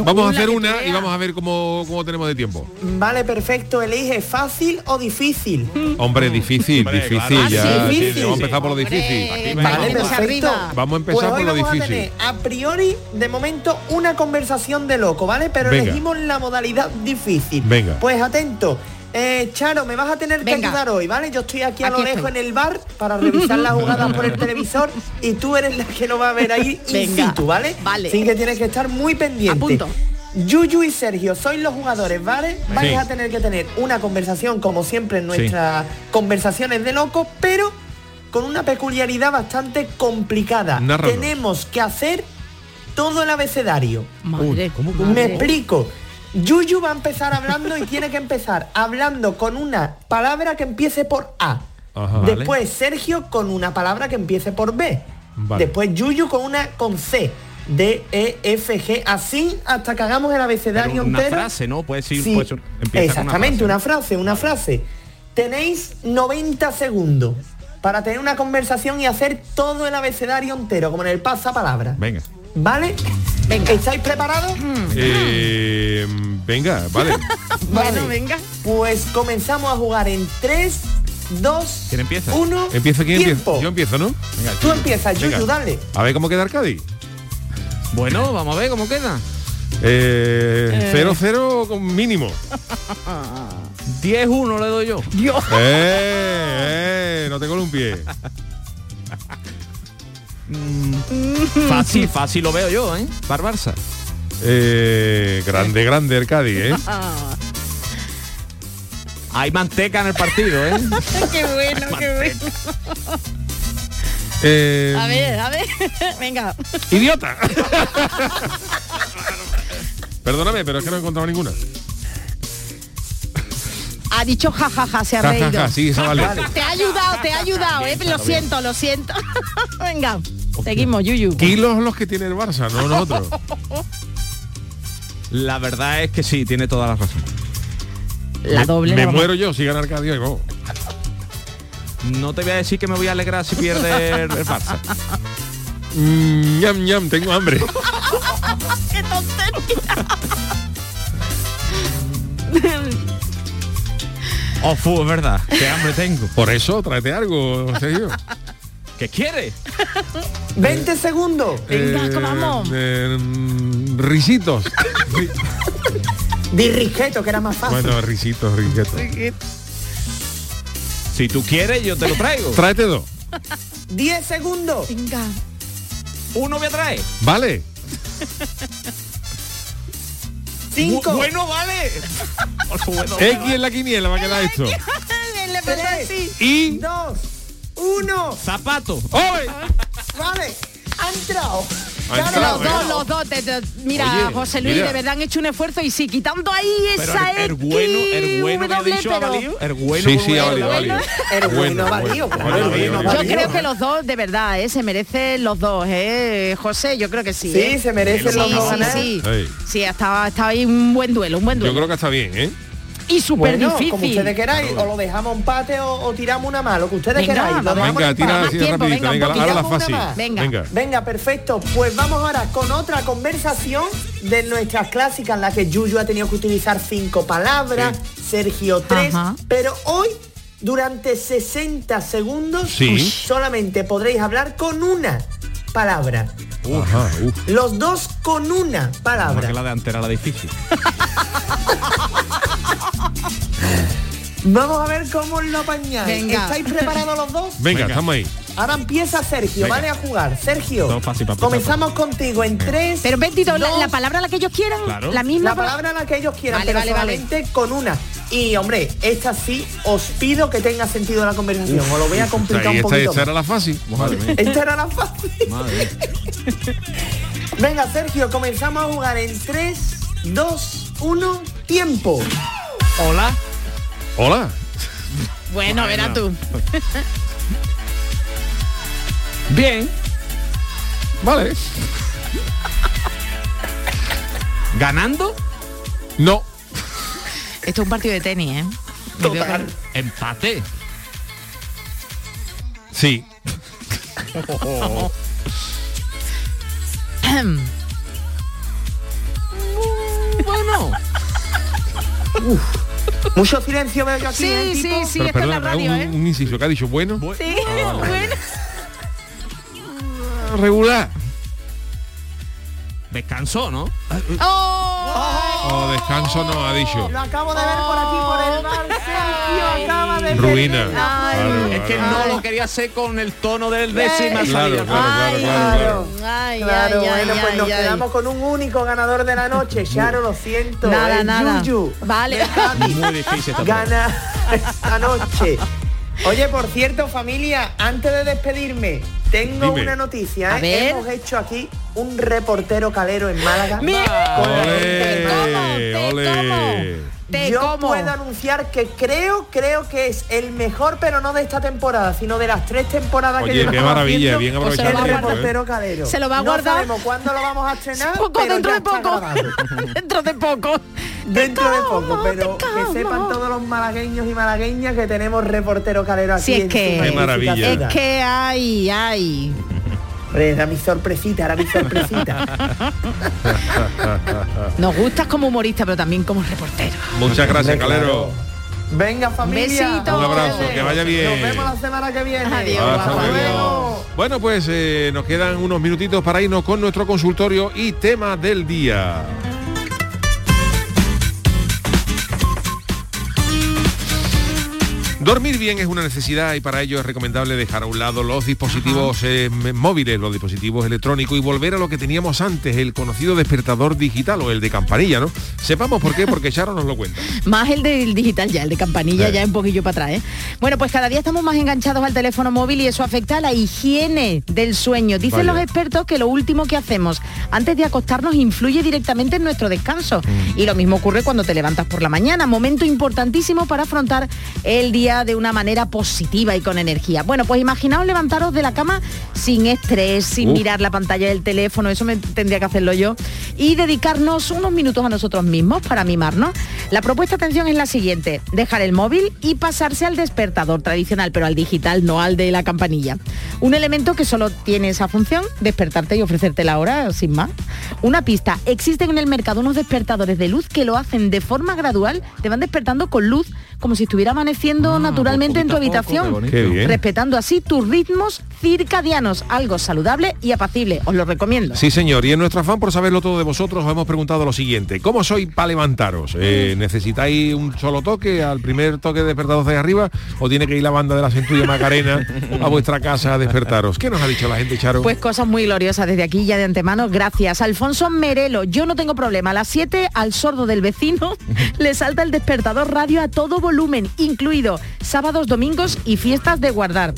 Vamos a hacer una y vamos a ver cómo, cómo tenemos de tiempo. Vale, perfecto. Elige fácil o difícil. Hombre, difícil, difícil. Ya. sí, difícil. vamos a empezar por lo difícil. Vale, perfecto. Vamos a empezar Pues hoy por lo vamos a difícil. tener, a priori, de momento, una conversación de loco, ¿vale? Pero Venga. elegimos la modalidad difícil. Venga. Pues atento. Eh, Charo, me vas a tener que ayudar hoy, ¿vale? Yo estoy aquí a lo lejos estoy. en el bar para revisar las *laughs* jugadas por el televisor y tú eres la que lo va a ver ahí in Venga. situ, ¿vale? Vale. Así que tienes que estar muy pendiente. Apunto. Yuyu y Sergio, sois los jugadores, ¿vale? Vais Sí. a tener que tener una conversación, como siempre en nuestras conversaciones de locos, pero con una peculiaridad bastante complicada. Tenemos que hacer todo el abecedario. Madre, Me madre. explico. Yuyu va a empezar hablando y tiene que empezar hablando con una palabra que empiece por A. Ajá. Después Sergio con una palabra que empiece por B. Vale. Después Yuyu con una con C. D, E, F, G, así hasta que hagamos el abecedario Pero una entero. frase, ¿no? Puede ser, Sí, puede ser- empieza exactamente, con una frase, una frase. Tenéis 90 segundos para tener una conversación y hacer todo el abecedario entero, como en el pasapalabra. Venga. ¿Vale? Venga. ¿Estáis preparados? Eh, venga, *laughs* vale. Bueno, venga. Pues comenzamos a jugar en 3, 2, ¿Quién empieza? 1. ¿Empieza quién tiempo. empieza? Yo empiezo, ¿no? Venga, Tú empiezas. Yuyu, dale. A ver cómo queda Arcadi. Bueno, vamos a ver cómo queda. Eh, 0-0 con mínimo. *laughs* 10-1 le doy yo. Dios. Eh, eh, no te columpies. *laughs* Fácil, fácil lo veo yo, ¿eh? Para el Barça. Eh, grande, grande Arcadi, ¿eh? *laughs* Hay manteca en el partido, ¿eh? *laughs* qué bueno, qué bueno. Eh, A ver, a ver. *laughs* Venga. ¡Idiota! Perdóname, pero es que no he encontrado ninguna. Ha dicho jajaja, se ha Ja, ja, reído. ja, sí, esa vale. Te ha ayudado, te ha ayudado, eh. Lo siento, lo siento. Venga, seguimos, Yuyu. Kilos los que tiene el Barça, no nosotros. *laughs* La verdad es que sí, tiene toda la razón. La Me- doble. Me, la muero yo si gana Arcadio y vamos. No te voy a decir que me voy a alegrar si pierde el, el *laughs* Barça. Mm, ñam, ñam, tengo hambre. *laughs* ¡Qué tontería! Oh, fu, es verdad. Qué hambre tengo. Por eso, tráete algo, Sergio. ¿Qué quiere? *laughs* 20 segundos. Venga, que vamos. eh, risitos. *laughs* Ri- Dirrigeto, que era más fácil. bueno, risitos, risitos. Si tú quieres, yo te lo traigo. Tráete dos. 10 segundos. Venga. Uno voy a traer. Vale. 5. Bu- Bueno, vale. Bueno, X en la quiniela va a quedar esto. Y... 2. 1. Zapato. ¡Oye! *laughs* Vale. Ha entrado. Los dos, los dos. te- te- mira, Oye, José Luis, mira. de verdad han hecho un esfuerzo y sí, quitando ahí Pero esa el, bueno, el bueno que ha W, dicho ha pero- valido. El bueno. Sí, como sí, ha el valido, ha bueno. valido. El bueno ha valido, claro, el bueno ha Yo creo que los dos, de verdad, ¿eh? se merecen los dos, ¿eh? José, yo creo que sí. Sí, ¿eh? se merecen sí, los dos sí, ganar. sí. Ey. Sí, estaba, estaba ahí un buen duelo, un buen Yo duelo. creo que está bien, ¿eh? Y súper Bueno, difícil. como ustedes queráis, o lo dejamos empate o, o tiramos una más, lo que ustedes Venga, queráis. Lo Venga, en tira así tiempo, rapidito. venga, un Venga, ahora la poquito. fácil. Una más. Venga. Venga, perfecto. Pues vamos ahora con otra conversación de nuestras clásicas en la que Yuyu ha tenido que utilizar cinco palabras, Sergio tres, Ajá. pero hoy durante 60 segundos Sí. solamente podréis hablar con una palabra. Ajá, uf. Los dos con una palabra. que la de antes era la difícil. *laughs* Vamos a ver cómo lo apañáis. Venga. ¿Estáis preparados los dos? Venga, Venga. estamos ahí. Ahora empieza Sergio, Venga. vale a jugar. Sergio, Todo fácil para empezar, comenzamos contigo en tres. Pero Bendito, la, dos, la palabra la que ellos quieran, Claro. la misma la pa- palabra la que ellos quieran, Vale, pero vale, vale. solamente con una. Y hombre, esta sí os pido que tenga sentido la conversación. os lo voy a complicar un esta, poquito. esta era la fácil. Madre mía. Esta era la fácil. *laughs* Madre mía. *laughs* Venga, Sergio, comenzamos a jugar en 3, 2, 1, tiempo. Hola. Hola. Bueno, verás tú. Bien. Vale. ¿Ganando? No. Esto es un partido de tenis, ¿eh? Total. Empate. Sí. *laughs* *laughs* bueno. Mucho silencio veo yo aquí. Sí, ¿eh, sí, tipo? sí, Pero está en la radio, un, ¿eh? un inciso que ha dicho bueno. Sí, Ah, bueno. Regular. Descansó, ¿no? ¡Oh! Oh, descanso no, ha dicho. Lo acabo de ver por aquí, por el bar. Sergio acaba de Ruina. Claro, Es que claro. no lo quería hacer con el tono del décima Claro, salida. claro, claro, claro, claro. Ay, Claro, ay, bueno, ay, pues nos quedamos con un único ganador de la noche. Charo, lo siento. Nada, nada. Yuyu Vale. Muy difícil. Gana esta noche. Oye, por cierto, familia, antes de despedirme, tengo Dime. una noticia. A ¿eh? ver. Hemos hecho aquí un reportero calero en Málaga. Mira. Con la Ole, gente de Málaga. te ole. Te Yo como. puedo anunciar que creo, creo que es el mejor, pero no de esta temporada, sino de las tres temporadas que Oye, qué llevamos maravilla, haciendo bien Pues se aprovechado. lo tiempo, ¿eh? Se lo va a no guardar. sabemos cuándo lo vamos a estrenar, *laughs* Poco, pero dentro ya de está poco. *laughs* dentro de poco. Dentro de poco, como, pero te que sepan todos los malagueños y malagueñas que tenemos reportero calero aquí. Si es en que- Qué maravilla. Es que hay, hay. Era mi sorpresita, era mi sorpresita. *laughs* Nos gustas como humorista, pero también como reportero. Muchas gracias, Calero. Venga familia. Besito. Un abrazo, que vaya bien. Nos vemos la semana que viene. Adiós, Hasta luego. Bueno, pues eh, nos quedan unos minutitos para irnos con nuestro consultorio y tema del día. Dormir bien es una necesidad y para ello es recomendable dejar a un lado los dispositivos eh, móviles, los dispositivos electrónicos y volver a lo que teníamos antes, el conocido despertador digital o el de campanilla, ¿no? Sepamos por qué, porque Charo nos lo cuenta. *laughs* Más el del digital ya, el de campanilla Eh. ya un poquillo para atrás, ¿eh? Bueno, pues cada día estamos más enganchados al teléfono móvil y eso afecta a la higiene del sueño. Dicen Vaya. los expertos que lo último que hacemos antes de acostarnos influye directamente en nuestro descanso. Mm. Y lo mismo ocurre cuando te levantas por la mañana, momento importantísimo para afrontar el día de una manera positiva y con energía. Bueno, pues imaginaos levantaros de la cama sin estrés, sin mirar la pantalla del teléfono, eso me tendría que hacerlo yo, y dedicarnos unos minutos a nosotros mismos para mimarnos. La propuesta, atención, es la siguiente, dejar el móvil y pasarse al despertador tradicional, pero al digital, no al de la campanilla. Un elemento que solo tiene esa función, despertarte y ofrecerte la hora, sin más. Una pista, existen en el mercado unos despertadores de luz que lo hacen de forma gradual, te van despertando con luz, como si estuviera amaneciendo naturalmente en tu habitación, Qué respetando así tus ritmos circadianos, algo saludable y apacible, os lo recomiendo. Sí, señor. Y en nuestro afán por saberlo todo de vosotros, os hemos preguntado lo siguiente. ¿Cómo soy para levantaros? Eh, ¿Necesitáis un solo toque al primer toque de despertados de arriba? ¿O tiene que ir la banda de la Centulla *laughs* Macarena a vuestra casa a despertaros? ¿Qué nos ha dicho la gente, Charo? Pues cosas muy gloriosas desde aquí ya de antemano. Gracias. Alfonso Merelo, yo no tengo problema. A las 7 al sordo del vecino *laughs* le salta el despertador radio a todo volumen, incluido sábados, domingos y fiestas de guardar.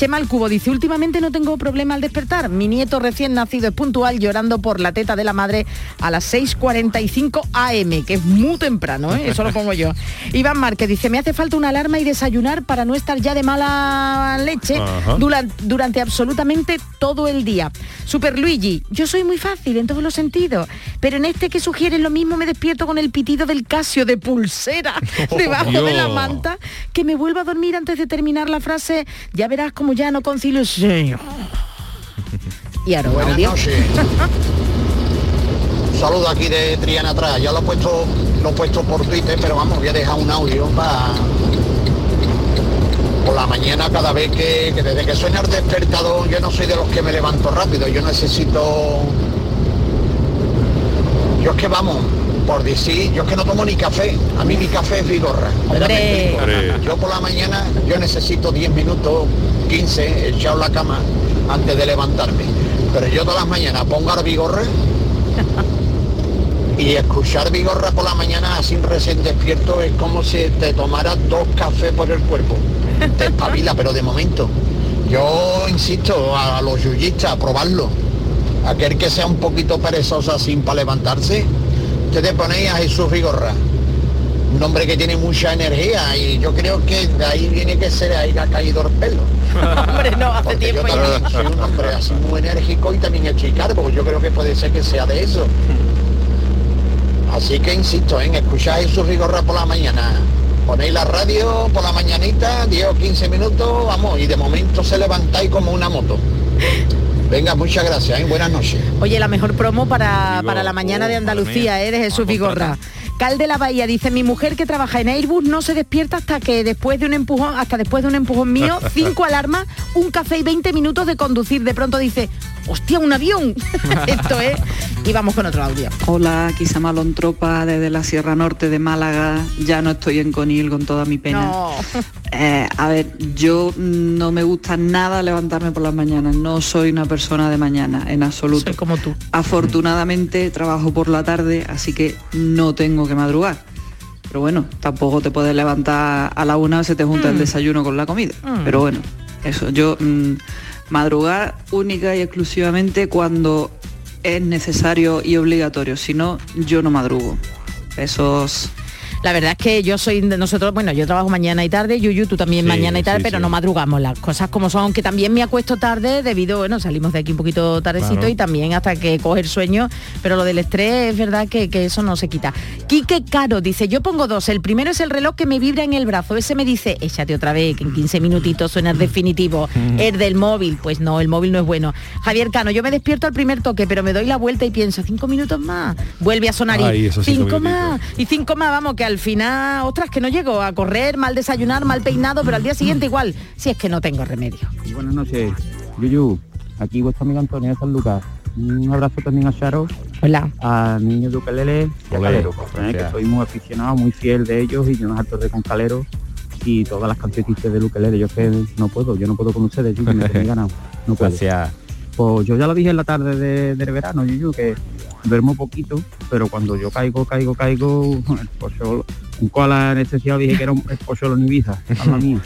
Chema el Cubo dice, últimamente no tengo problema al despertar. Mi nieto recién nacido es puntual llorando por la teta de la madre a las 6.45 am, que es muy temprano, ¿eh? eso lo pongo yo. *laughs* Iván Márquez dice, me hace falta una alarma y desayunar para no estar ya de mala leche Ajá. duran- durante absolutamente todo el día. Super Luigi, yo soy muy fácil en todos los sentidos, pero en este que sugiere lo mismo me despierto con el pitido del Casio de pulsera *laughs* debajo de la manta que me vuelva a dormir antes de terminar la frase, ya verás como ya no concilio el sueño. Y ahora Buenas audio. noches. Saludo aquí de Triana atrás. Ya lo he puesto, lo he puesto por Twitter, pero vamos, voy a dejar un audio para por la mañana cada vez que, que desde que suena el despertador, yo no soy de los que me levanto rápido, yo necesito. Yo es que vamos, por decir, yo es que no tomo ni café, a mí mi café es vigorra. Hombre. Yo por la mañana yo necesito 10 minutos, 15, echado la cama antes de levantarme. Pero yo todas las mañanas pongo a vigorra y escuchar vigorra por la mañana así recién despierto es como si te tomaras dos cafés por el cuerpo. Te espabila, pero de momento. Yo insisto a los yuyistas a probarlo. Aquel que sea un poquito perezoso así para levantarse, ustedes ponéis a Jesús Vigorra. Un hombre que tiene mucha energía y yo creo que de ahí viene que se le haya caído el pelo. *laughs* Hombre, no, hace Porque yo tiempo también ya. soy un hombre así muy enérgico y también estoy cargo. Yo creo que puede ser que sea de eso. Así que insisto en escuchar Jesús Vigorra por la mañana. Ponéis la radio por la mañanita, 10 o 15 minutos, vamos, y de momento se levantáis como una moto. Venga, muchas gracias, ¿eh? buenas noches. Oye, la mejor promo para, para la mañana de Andalucía, ¿eh? de Jesús Vigorra. Cal de la Bahía dice, mi mujer que trabaja en Airbus no se despierta hasta que después de un empujón, hasta después de un empujón mío, *laughs* cinco alarmas, un café y 20 minutos de conducir. De pronto dice, hostia, un avión. *laughs* Esto es. Y vamos con otro audio. Hola, aquí Samalón Tropa desde la Sierra Norte de Málaga. Ya no estoy en Conil con toda mi pena. No. Eh, a ver, yo no me gusta nada levantarme por las mañanas. No soy una persona de mañana, en absoluto. Soy como tú. Afortunadamente trabajo por la tarde, así que no tengo que madrugar. Pero bueno, tampoco te puedes levantar a la una, se te junta el Mm. desayuno con la comida. Mm. Pero bueno, eso, yo mm, madrugar única y exclusivamente cuando es necesario y obligatorio. Si no, yo no madrugo. Esos La verdad es que yo soy de nosotros, bueno, yo trabajo mañana y tarde, Yuyu, tú también Sí, mañana y tarde, sí, pero sí. no madrugamos las cosas como son, aunque también me acuesto tarde debido, bueno, salimos de aquí un poquito tardecito Claro. y también hasta que coger sueño, pero lo del estrés es verdad que, que eso no se quita. Quique Caro dice, yo pongo dos, el primero es el reloj que me vibra en el brazo, ese me dice, échate otra vez, que en 15 minutitos suena el definitivo, el del móvil, pues no, el móvil no es bueno. Javier Cano, yo me despierto al primer toque, pero me doy la vuelta y pienso, cinco minutos más, vuelve a sonar y Ay, esos cinco cinco más, y cinco más, vamos, que al final, ostras, que no llego a correr, mal desayunar, mal peinado, pero al día siguiente igual, si es que no tengo remedio. Y buenas noches, Yuyu. Aquí vuestro amigo Antonio de San Lucas. Un abrazo también a Charo. Hola. A Niño de Ukelele y a Ole, Calero. ¿eh? gracias. que soy muy aficionado, muy fiel de ellos y yo nos harto de con Calero. y todas las canciones de Lukelele. Yo es que no puedo, yo no puedo con ustedes, Yuyu, me tenéis *laughs* ganado. No puedo. Gracias. Pues yo ya lo dije en la tarde de- del verano, Yuyu, que duermo poquito, pero cuando yo caigo, caigo, caigo, el pocholo, un koala anestesiado dije que era un pocholo en Ibiza, *laughs* mamma mía.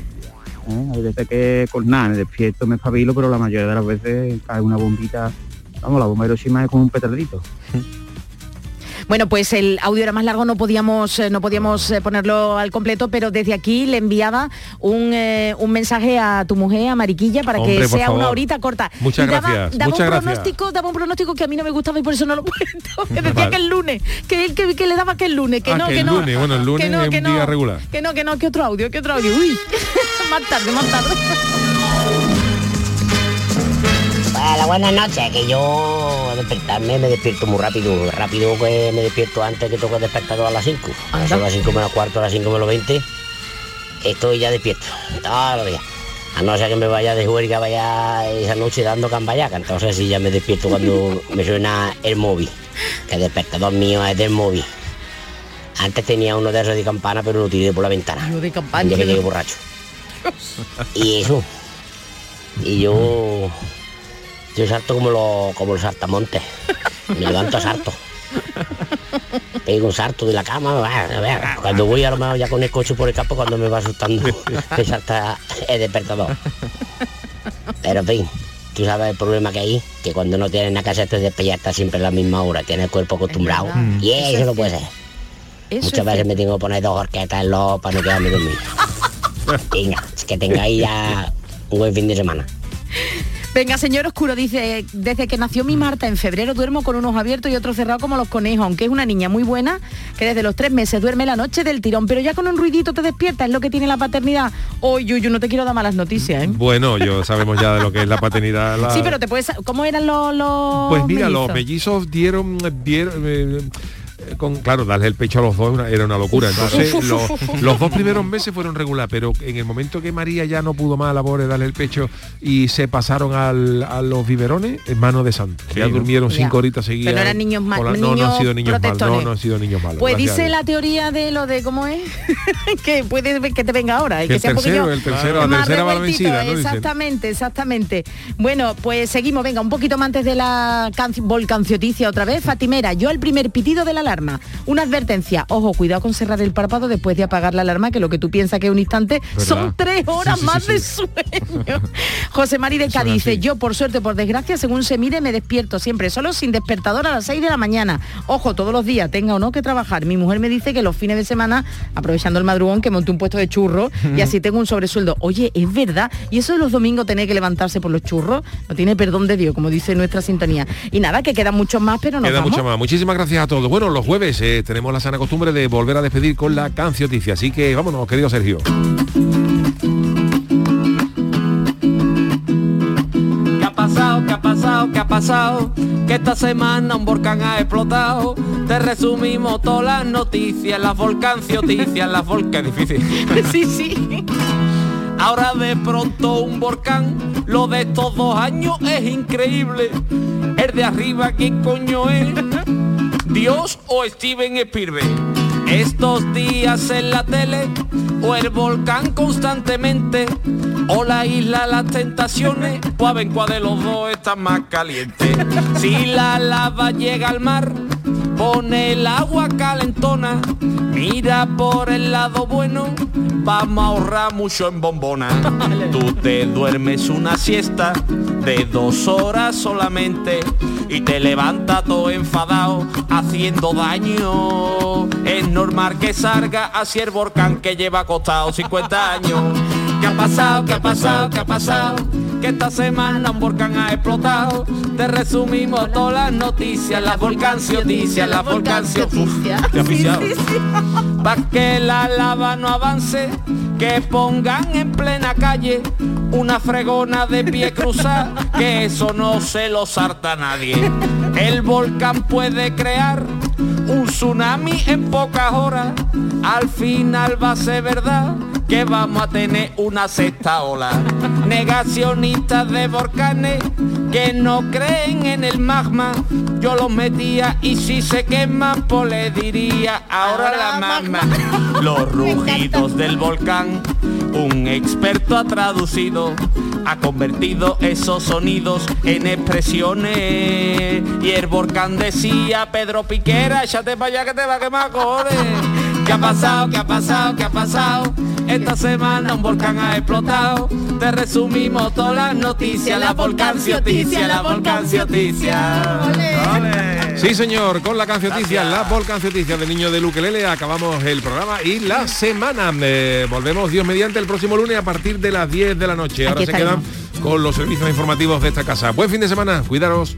¿Eh? Hay veces que con nada, me despierto, me espabilo, pero la mayoría de las veces cae una bombita, vamos, la bomba de Hiroshima es como un petardito. *laughs* Bueno, pues el audio era más largo, no podíamos, eh, no podíamos eh, ponerlo al completo, pero desde aquí le enviaba un, eh, un mensaje a tu mujer, a Mariquilla, para Hombre, que sea una horita corta. Muchas daba, gracias, daba muchas un gracias. pronóstico, daba un pronóstico que a mí no me gustaba y por eso no lo he *laughs* puesto. Que decía Vale. que el lunes, que él que, que le daba que el lunes, que Ah, no, que el no. lunes, bueno, el lunes que no, es un día regular. Que no, que no, que otro audio, que otro audio. Uy, *laughs* más tarde, más tarde. Hola, buenas noches, que yo despertarme me despierto muy rápido, rápido que me despierto antes que toque despertar a las 5. A son las 5 menos cuarto, a las 5 menos 20, estoy ya despierto, todos los días. A no ser que me vaya de juerga, vaya esa noche dando cambayaca, entonces sí ya me despierto cuando *laughs* me suena el móvil, que el despertador mío es del móvil. Antes tenía uno de esos de campana, pero lo tiré por la ventana. Yo de campaña. Ya que llegué borracho. Y eso. Y yo. Yo salto como los, como los saltamontes. Me levanto salto. Pego un salto de la cama. a Cuando voy a lo mejor ya con el coche por el campo, cuando me va asustando, me salta el despertador. Pero en fin, tú sabes el problema que hay, que cuando no tienes nada que hacer te despiertas siempre a la misma hora, tienes el cuerpo acostumbrado. Y Eso eso, es no puede ser. Eso Muchas es veces me tengo que poner dos horquetas en los para no quedarme dormido. *laughs* Venga, es que tengáis ya un buen fin de semana. Venga, señor Oscuro, dice, desde que nació mi Marta en febrero duermo con unos abiertos y otros cerrados como los conejos, aunque es una niña muy buena, que desde los tres meses duerme la noche del tirón, pero ya con un ruidito te despierta, es lo que tiene la paternidad. Hoy, Yuyu, no te quiero dar malas noticias, ¿eh? Bueno, yo sabemos ya de lo que es la paternidad. *laughs* la- Sí, pero te puedes... ¿Cómo eran los, los Pues mira, los mellizos? dieron, dieron eh, con, claro, darle el pecho a los dos era una, locura. Entonces, *laughs* los, dos primeros meses fueron regular, pero en el momento que María ya no pudo más a la pobre darle el pecho y se pasaron al- a los biberones, en mano de santo. ya ¿no? durmieron Ya. cinco horitas seguidas. Pero no eran niños ma- por la- no, no han sido niños malos. No, no han sido niños malos. Pues a dice la teoría de lo de cómo es, *laughs* que puede que te venga ahora. y Que que el sea un tercero, poquillo el tercero, la más tercera va la revueltito, vencida, ¿no? Dicen. Exactamente, exactamente. Bueno, pues seguimos, venga, un poquito más antes de la canci- volcancioticia otra vez. Fatimera, yo al primer pitido de la alarma. Una advertencia, ojo, cuidado con cerrar el párpado después de apagar la alarma, que lo que tú piensas que es un instante ¿Verdad? son tres horas Sí, sí, más sí, de sueño. *laughs* José Mari de Cádiz dice, yo por suerte, por desgracia, según se mire, me despierto siempre solo sin despertador a las 6 de la mañana. Ojo, todos los días, tenga o no que trabajar. Mi mujer me dice que los fines de semana, aprovechando el madrugón, que monte un puesto de churros y así tengo un sobresueldo. Oye, es verdad. Y eso de los domingos tener que levantarse por los churros, no tiene perdón de Dios, como dice nuestra sintonía. Y nada, que quedan muchos más, pero no Queda mucho más. Muchísimas gracias a todos. Bueno, los jueves eh, tenemos la sana costumbre de volver a despedir con la cancioticia. Así que vámonos, querido Sergio. ¿Qué ha pasado? ¿Qué ha pasado? ¿Qué ha pasado? Que esta semana un volcán ha explotado. Te resumimos todas las noticias, las volcancioticias, las volcán difícil. *laughs* sí, sí. Ahora de pronto un volcán, lo de estos dos años es increíble. El de arriba, ¿quién coño es? ¿Dios o Steven Spielberg? Estos días en la tele, o el volcán constantemente, o la isla Las Tentaciones, pues a cuál de los dos está más caliente. Si la lava llega al mar, pone el agua calentona, mira por el lado bueno, vamos a ahorrar mucho en bombona. *laughs* Tú te duermes una siesta de dos horas solamente y te levantas todo enfadado haciendo daño. Es normal que salga así el volcán que lleva acostado 50 años. ¿Qué ha pasado? ¿Qué ha pasado? ¿Qué ha pasado? Que esta semana un volcán ha explotado. Te resumimos todas las noticias, las volcancioticias, las volcancioticias. Te ha pillado. Pa' que la lava no avance, que pongan en plena calle una fregona de pie cruzada, que eso no se lo sarta nadie. El volcán puede crear un tsunami en pocas horas, al final va a ser verdad que vamos a tener una sexta ola. Negacionistas de volcanes, que no creen en el magma, yo los metía y si se queman, pues le diría ahora, la magma. *laughs* Los rugidos del volcán, un experto ha traducido, ha convertido esos sonidos en expresiones. Y el volcán decía, Pedro Piquera, échate para allá que te va a quemar, cojones. ¿Qué ha pasado? ¿Qué ha pasado? ¿Qué ha pasado? Esta semana un volcán ha explotado. Te resumimos todas las noticias. La volcancioticia, la volcancioticia. Sí, señor, con la cancioticia, la volcancioticia de Niño de Luquelele acabamos el programa y la semana. Eh, volvemos Dios mediante el próximo lunes a partir de las 10 de la noche. Ahora Aquí se quedan con los servicios informativos de esta casa. Buen fin de semana, cuidaros.